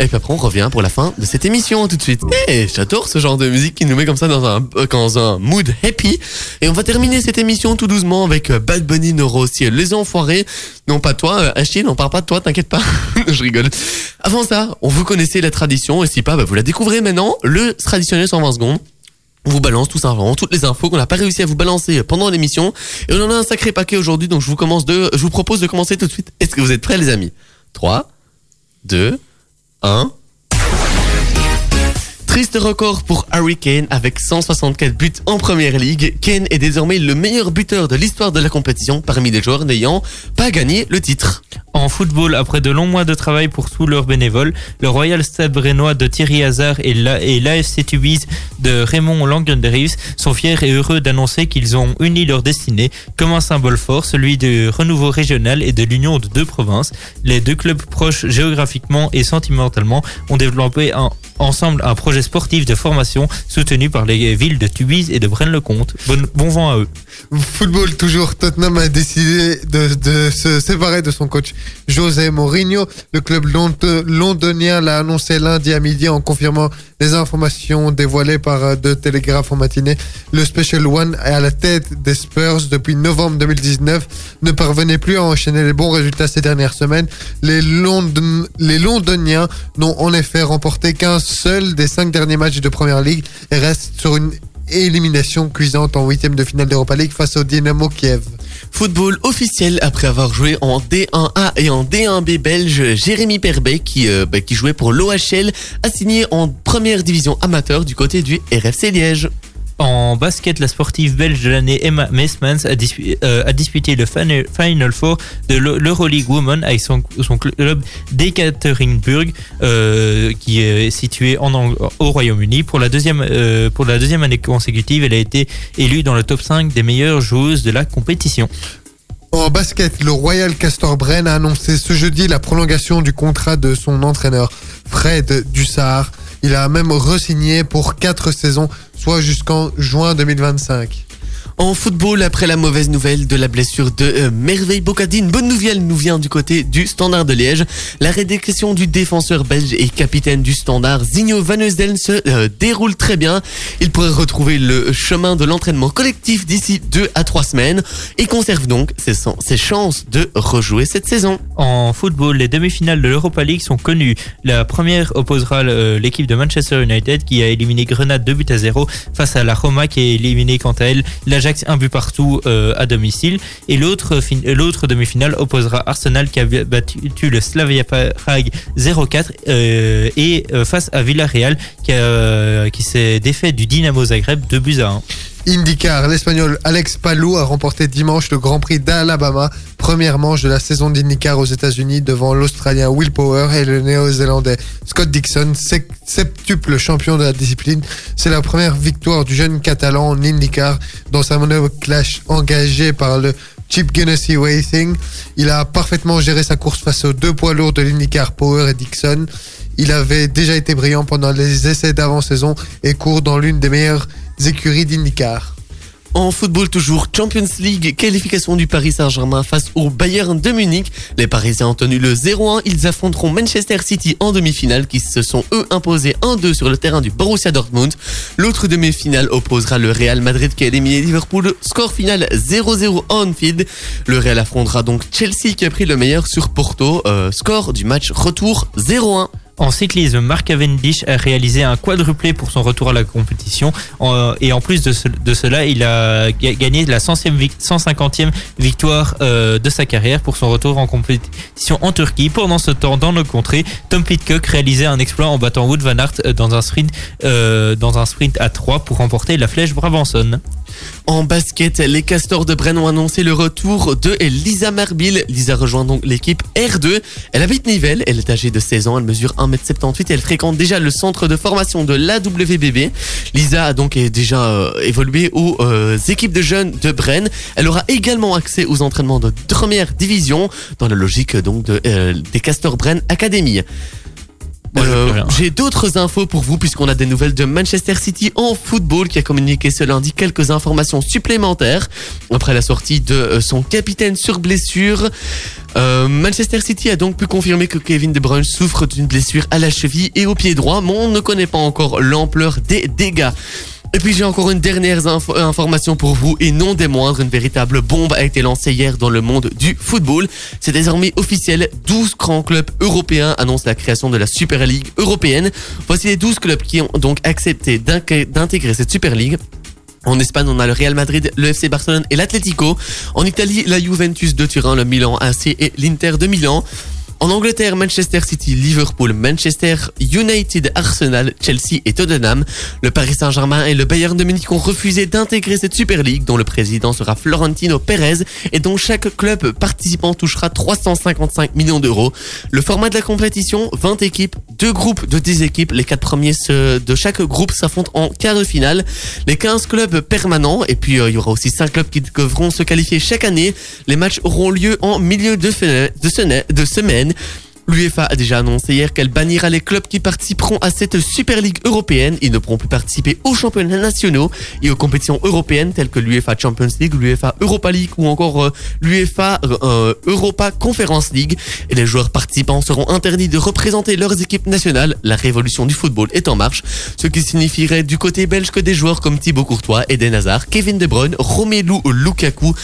Speaker 4: Et puis après, on revient pour la fin de cette émission tout de suite. Eh, j'adore ce genre de musique qui nous met comme ça dans un, euh, dans un mood happy. Et on va terminer cette émission tout doucement avec euh, Bad Bunny, Noro aussi, Les Enfoirés. Non, pas toi, euh, Achille, on parle pas de toi, t'inquiète pas. *laughs* Je rigole. Avant ça, on vous connaissez la tradition, et si pas, bah, vous la découvrez maintenant. Le traditionnel 120 secondes. On vous balance tout simplement toutes les infos qu'on n'a pas réussi à vous balancer pendant l'émission. Et on en a un sacré paquet aujourd'hui, donc je vous, commence de, je vous propose de commencer tout de suite. Est-ce que vous êtes prêts les amis? 3, 2, 1. Triste record pour Harry Kane avec 164 buts en première ligue. Kane est désormais le meilleur buteur de l'histoire de la compétition parmi les joueurs n'ayant pas gagné le titre.
Speaker 6: En football, après de longs mois de travail pour tous leurs bénévoles, le Royal Stade Brennois de Thierry Hazard et la- l'AFC Tubize de Raymond Langendreves sont fiers et heureux d'annoncer qu'ils ont uni leur destinée comme un symbole fort, celui du renouveau régional et de l'union de deux provinces. Les deux clubs proches géographiquement et sentimentalement ont développé ensemble un projet sportif de formation soutenu par les villes de Tubize et de Braine-le-Comte. Bon, vent à eux.
Speaker 5: Football toujours, Tottenham a décidé de se séparer de son coach José Mourinho. Le club lond- londonien l'a annoncé lundi à midi en confirmant les informations dévoilées par euh, The Telegraph en matinée. Le Special One à la tête des Spurs depuis novembre 2019 ne parvenait plus à enchaîner les bons résultats ces dernières semaines. Les Londoniens n'ont en effet remporté qu'un seul des cinq derniers matchs de Première Ligue et restent sur une élimination cuisante en huitième de finale d'Europa League face au Dynamo Kiev.
Speaker 4: Football officiel après avoir joué en D1A et en D1B belge, Jérémy Perbet qui, euh, bah, qui jouait pour l'OHL a signé en première division amateur du côté du RFC Liège.
Speaker 6: En basket, la sportive belge de l'année Emma dispu- euh, a disputé le Final Four de l'E- l'Euroleague Women avec son, club d'Ekaterinburg euh, qui est situé au Royaume-Uni. Pour, la deuxième, euh, pour la deuxième année consécutive, elle a été élue dans le top 5 des meilleures joueuses de la compétition.
Speaker 5: En basket, le Royal Castor Brenne a annoncé ce jeudi la prolongation du contrat de son entraîneur Fred Dussard. Il a même re-signé pour 4 saisons, soit jusqu'en juin 2025.
Speaker 4: En football, après la mauvaise nouvelle de la blessure de euh, Merveille Bocadine, bonne nouvelle nous vient du côté du Standard de Liège. La rédaction du défenseur belge et capitaine du Standard, Zigno Van Heusden, se euh, déroule très bien. Il pourrait retrouver le chemin de l'entraînement collectif d'ici deux à trois semaines et conserve donc ses, ses chances de rejouer cette saison.
Speaker 6: En football, les demi-finales de l'Europa League sont connues. La première opposera euh, l'équipe de Manchester United qui a éliminé Grenade 2 buts à 0 face à la Roma qui a éliminé quant à elle l'Ajax un but partout euh, à domicile. Et l'autre fin- l'autre demi-finale opposera Arsenal qui a battu le Slavia Prague 0-4 euh, et euh, face à Villarreal qui, qui s'est défait du Dynamo Zagreb 2 buts à 1.
Speaker 5: IndyCar, l'Espagnol Alex Palou a remporté dimanche le Grand Prix d'Alabama, première manche de la saison d'IndyCar aux États-Unis devant l'Australien Will Power et le Néo-Zélandais Scott Dixon, septuple champion de la discipline. C'est la première victoire du jeune Catalan en IndyCar dans sa manœuvre clash engagée par le Chip Ganassi Racing. Il a parfaitement géré sa course face aux deux poids lourds de l'IndyCar Power et Dixon. Il avait déjà été brillant pendant les essais d'avant-saison et court dans l'une des meilleures écuries d'IndyCar.
Speaker 4: En football toujours, Champions League, qualification du Paris Saint-Germain face au Bayern de Munich. Les Parisiens ont tenu le 0-1. Ils affronteront Manchester City en demi-finale qui se sont eux imposés 1-2 sur le terrain du Borussia Dortmund. L'autre demi-finale opposera le Real Madrid qui a éliminé Liverpool. Score final 0-0 en Anfield. Le Real affrontera donc Chelsea qui a pris le meilleur sur Porto. Euh, score du match retour 0-1.
Speaker 6: En cyclisme, Mark Cavendish a réalisé un quadruplé pour son retour à la compétition. Et en plus de, ce- de cela, il a ga- gagné la 100e vic- 150e victoire euh, de sa carrière pour son retour en compétition en Turquie. Pendant ce temps, dans nos contrées, Tom Pitcock réalisait un exploit en battant Wood Van Aert euh, dans un sprint, euh, dans un sprint à 3 pour remporter la flèche Brabanson.
Speaker 4: En basket, les Castors de Brennes ont annoncé le retour de Lisa Marbil. Lisa rejoint donc l'équipe R2. Elle habite Nivelles, elle est âgée de 16 ans, elle mesure 1m78 et elle fréquente déjà le centre de formation de l'AWBB. Lisa a donc déjà euh, évolué aux euh, équipes de jeunes de Brennes. Elle aura également accès aux entraînements de première division dans la logique donc de, euh, des Castors Brennes Academy. Euh. J'ai d'autres infos pour vous puisqu'on a des nouvelles de Manchester City en football qui a communiqué ce lundi quelques informations supplémentaires après la sortie de euh, son capitaine sur blessure. Euh, Manchester City a donc pu confirmer que Kevin De Bruyne souffre d'une blessure à la cheville et au pied droit, mais on ne connaît pas encore l'ampleur des dégâts. Et puis j'ai encore une dernière euh, information pour vous et non des moindres, une véritable bombe a été lancée hier dans le monde du football. C'est désormais officiel, 12 grands clubs européens annoncent la création de la Super League européenne. Voici les 12 clubs qui ont donc accepté d'intégrer cette Super League. En Espagne, on a le Real Madrid, le FC Barcelone et l'Atlético. En Italie, la Juventus de Turin, le Milan AC et l'Inter de Milan. En Angleterre, Manchester City, Liverpool, Manchester United, Arsenal, Chelsea et Tottenham. Le Paris Saint-Germain et le Bayern de Munich ont refusé d'intégrer cette Super League dont le président sera Florentino Pérez et dont chaque club participant touchera 355 millions d'euros. Le format de la compétition, 20 équipes, deux groupes de 10 équipes. Les quatre premiers de chaque groupe s'affrontent en quart de finale. Les 15 clubs permanents et puis euh, il y aura aussi 5 clubs qui devront se qualifier chaque année. Les matchs auront lieu en milieu de, sena- L'UEFA a déjà annoncé hier qu'elle bannira les clubs qui participeront à cette Super League européenne. Ils ne pourront plus participer aux championnats nationaux et aux compétitions européennes telles que l'UEFA Champions League, l'UEFA Europa League ou encore euh, l'UEFA euh, Europa Conference League. Et les joueurs participants seront interdits de représenter leurs équipes nationales. La révolution du football est en marche, ce qui signifierait du côté belge que des joueurs comme Thibaut Courtois, Eden Hazard, Kevin De Bruyne, Romelu Lukaku,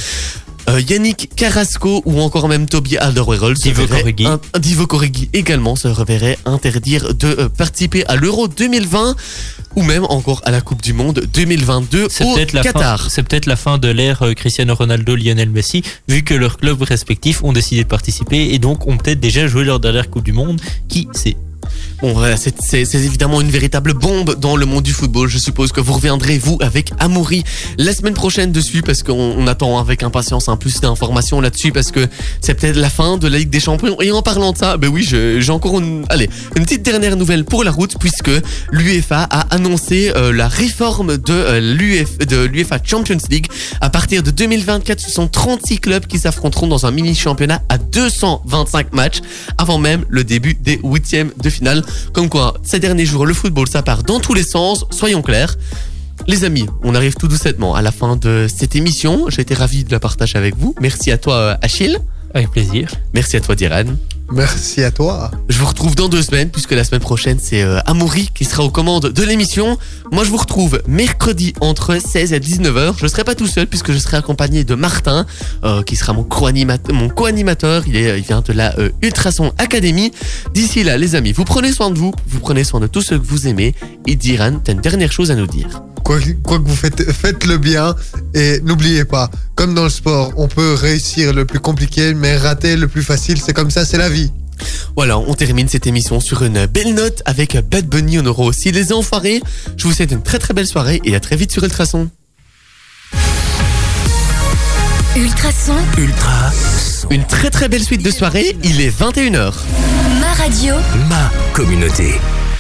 Speaker 4: euh, Yannick Carrasco ou encore même Toby Alderweireld
Speaker 6: Divo
Speaker 4: un- Divo également se reverrait interdire de euh, participer à l'Euro 2020 ou même encore à la Coupe du Monde 2022
Speaker 6: C'est
Speaker 4: au
Speaker 6: peut-être la fin.
Speaker 4: Qatar.
Speaker 6: C'est peut-être la fin de l'ère euh, Cristiano Ronaldo, Lionel Messi, vu que leurs clubs respectifs ont décidé de participer et donc ont peut-être déjà joué leur dernière Coupe du Monde. Qui sait?
Speaker 4: Bon, voilà, c'est c'est- évidemment une véritable bombe dans le monde du football. Je suppose que vous reviendrez, vous, avec Amoury la semaine prochaine dessus, parce qu'on on attend avec impatience un plus d'informations là-dessus, parce que c'est peut-être la fin de la Ligue des Champions. Et en parlant de ça, ben oui, j'ai encore une, allez, une petite dernière nouvelle pour la route, puisque l'UEFA a annoncé euh, la réforme de euh, de l'UEFA Champions League. À partir de 2024, ce sont 36 clubs qui s'affronteront dans un mini-championnat à 225 matchs, avant même le début des huitièmes de finale. Comme quoi, ces derniers jours, le football, ça part dans tous les sens, soyons clairs. Les amis, on arrive tout doucement à la fin de cette émission. J'ai été ravi de la partager avec vous. Merci à toi, euh, Achille.
Speaker 6: Avec plaisir.
Speaker 4: Merci à toi, Diran.
Speaker 5: Merci à toi.
Speaker 4: Je vous retrouve dans deux semaines, puisque la semaine prochaine, c'est euh, Amaury qui sera aux commandes de l'émission. Moi, je vous retrouve mercredi entre 16 et 19h. Je ne serai pas tout seul, puisque je serai accompagné de Martin, euh, qui sera mon co-animateur. Mon co-animateur. Il, est, il vient de la euh, Ultrason Academy. D'ici là, les amis, vous prenez soin de vous, vous prenez soin de tous ceux que vous aimez. Et Diran, t'as une dernière chose à nous dire.
Speaker 5: Quoi, quoi que vous faites, faites-le bien et n'oubliez pas, comme dans le sport, on peut réussir le plus compliqué, mais rater le plus facile. C'est comme ça, c'est la vie.
Speaker 4: Voilà, on termine cette émission sur une belle note avec Bad Bunny. On aura aussi les enfoirés. Je vous souhaite une très très belle soirée et à très vite sur Ultrason.
Speaker 1: Ultrason,
Speaker 2: Ultra,
Speaker 4: Une très très belle suite de soirée. Il est 21h.
Speaker 1: ma radio.
Speaker 2: ma communauté.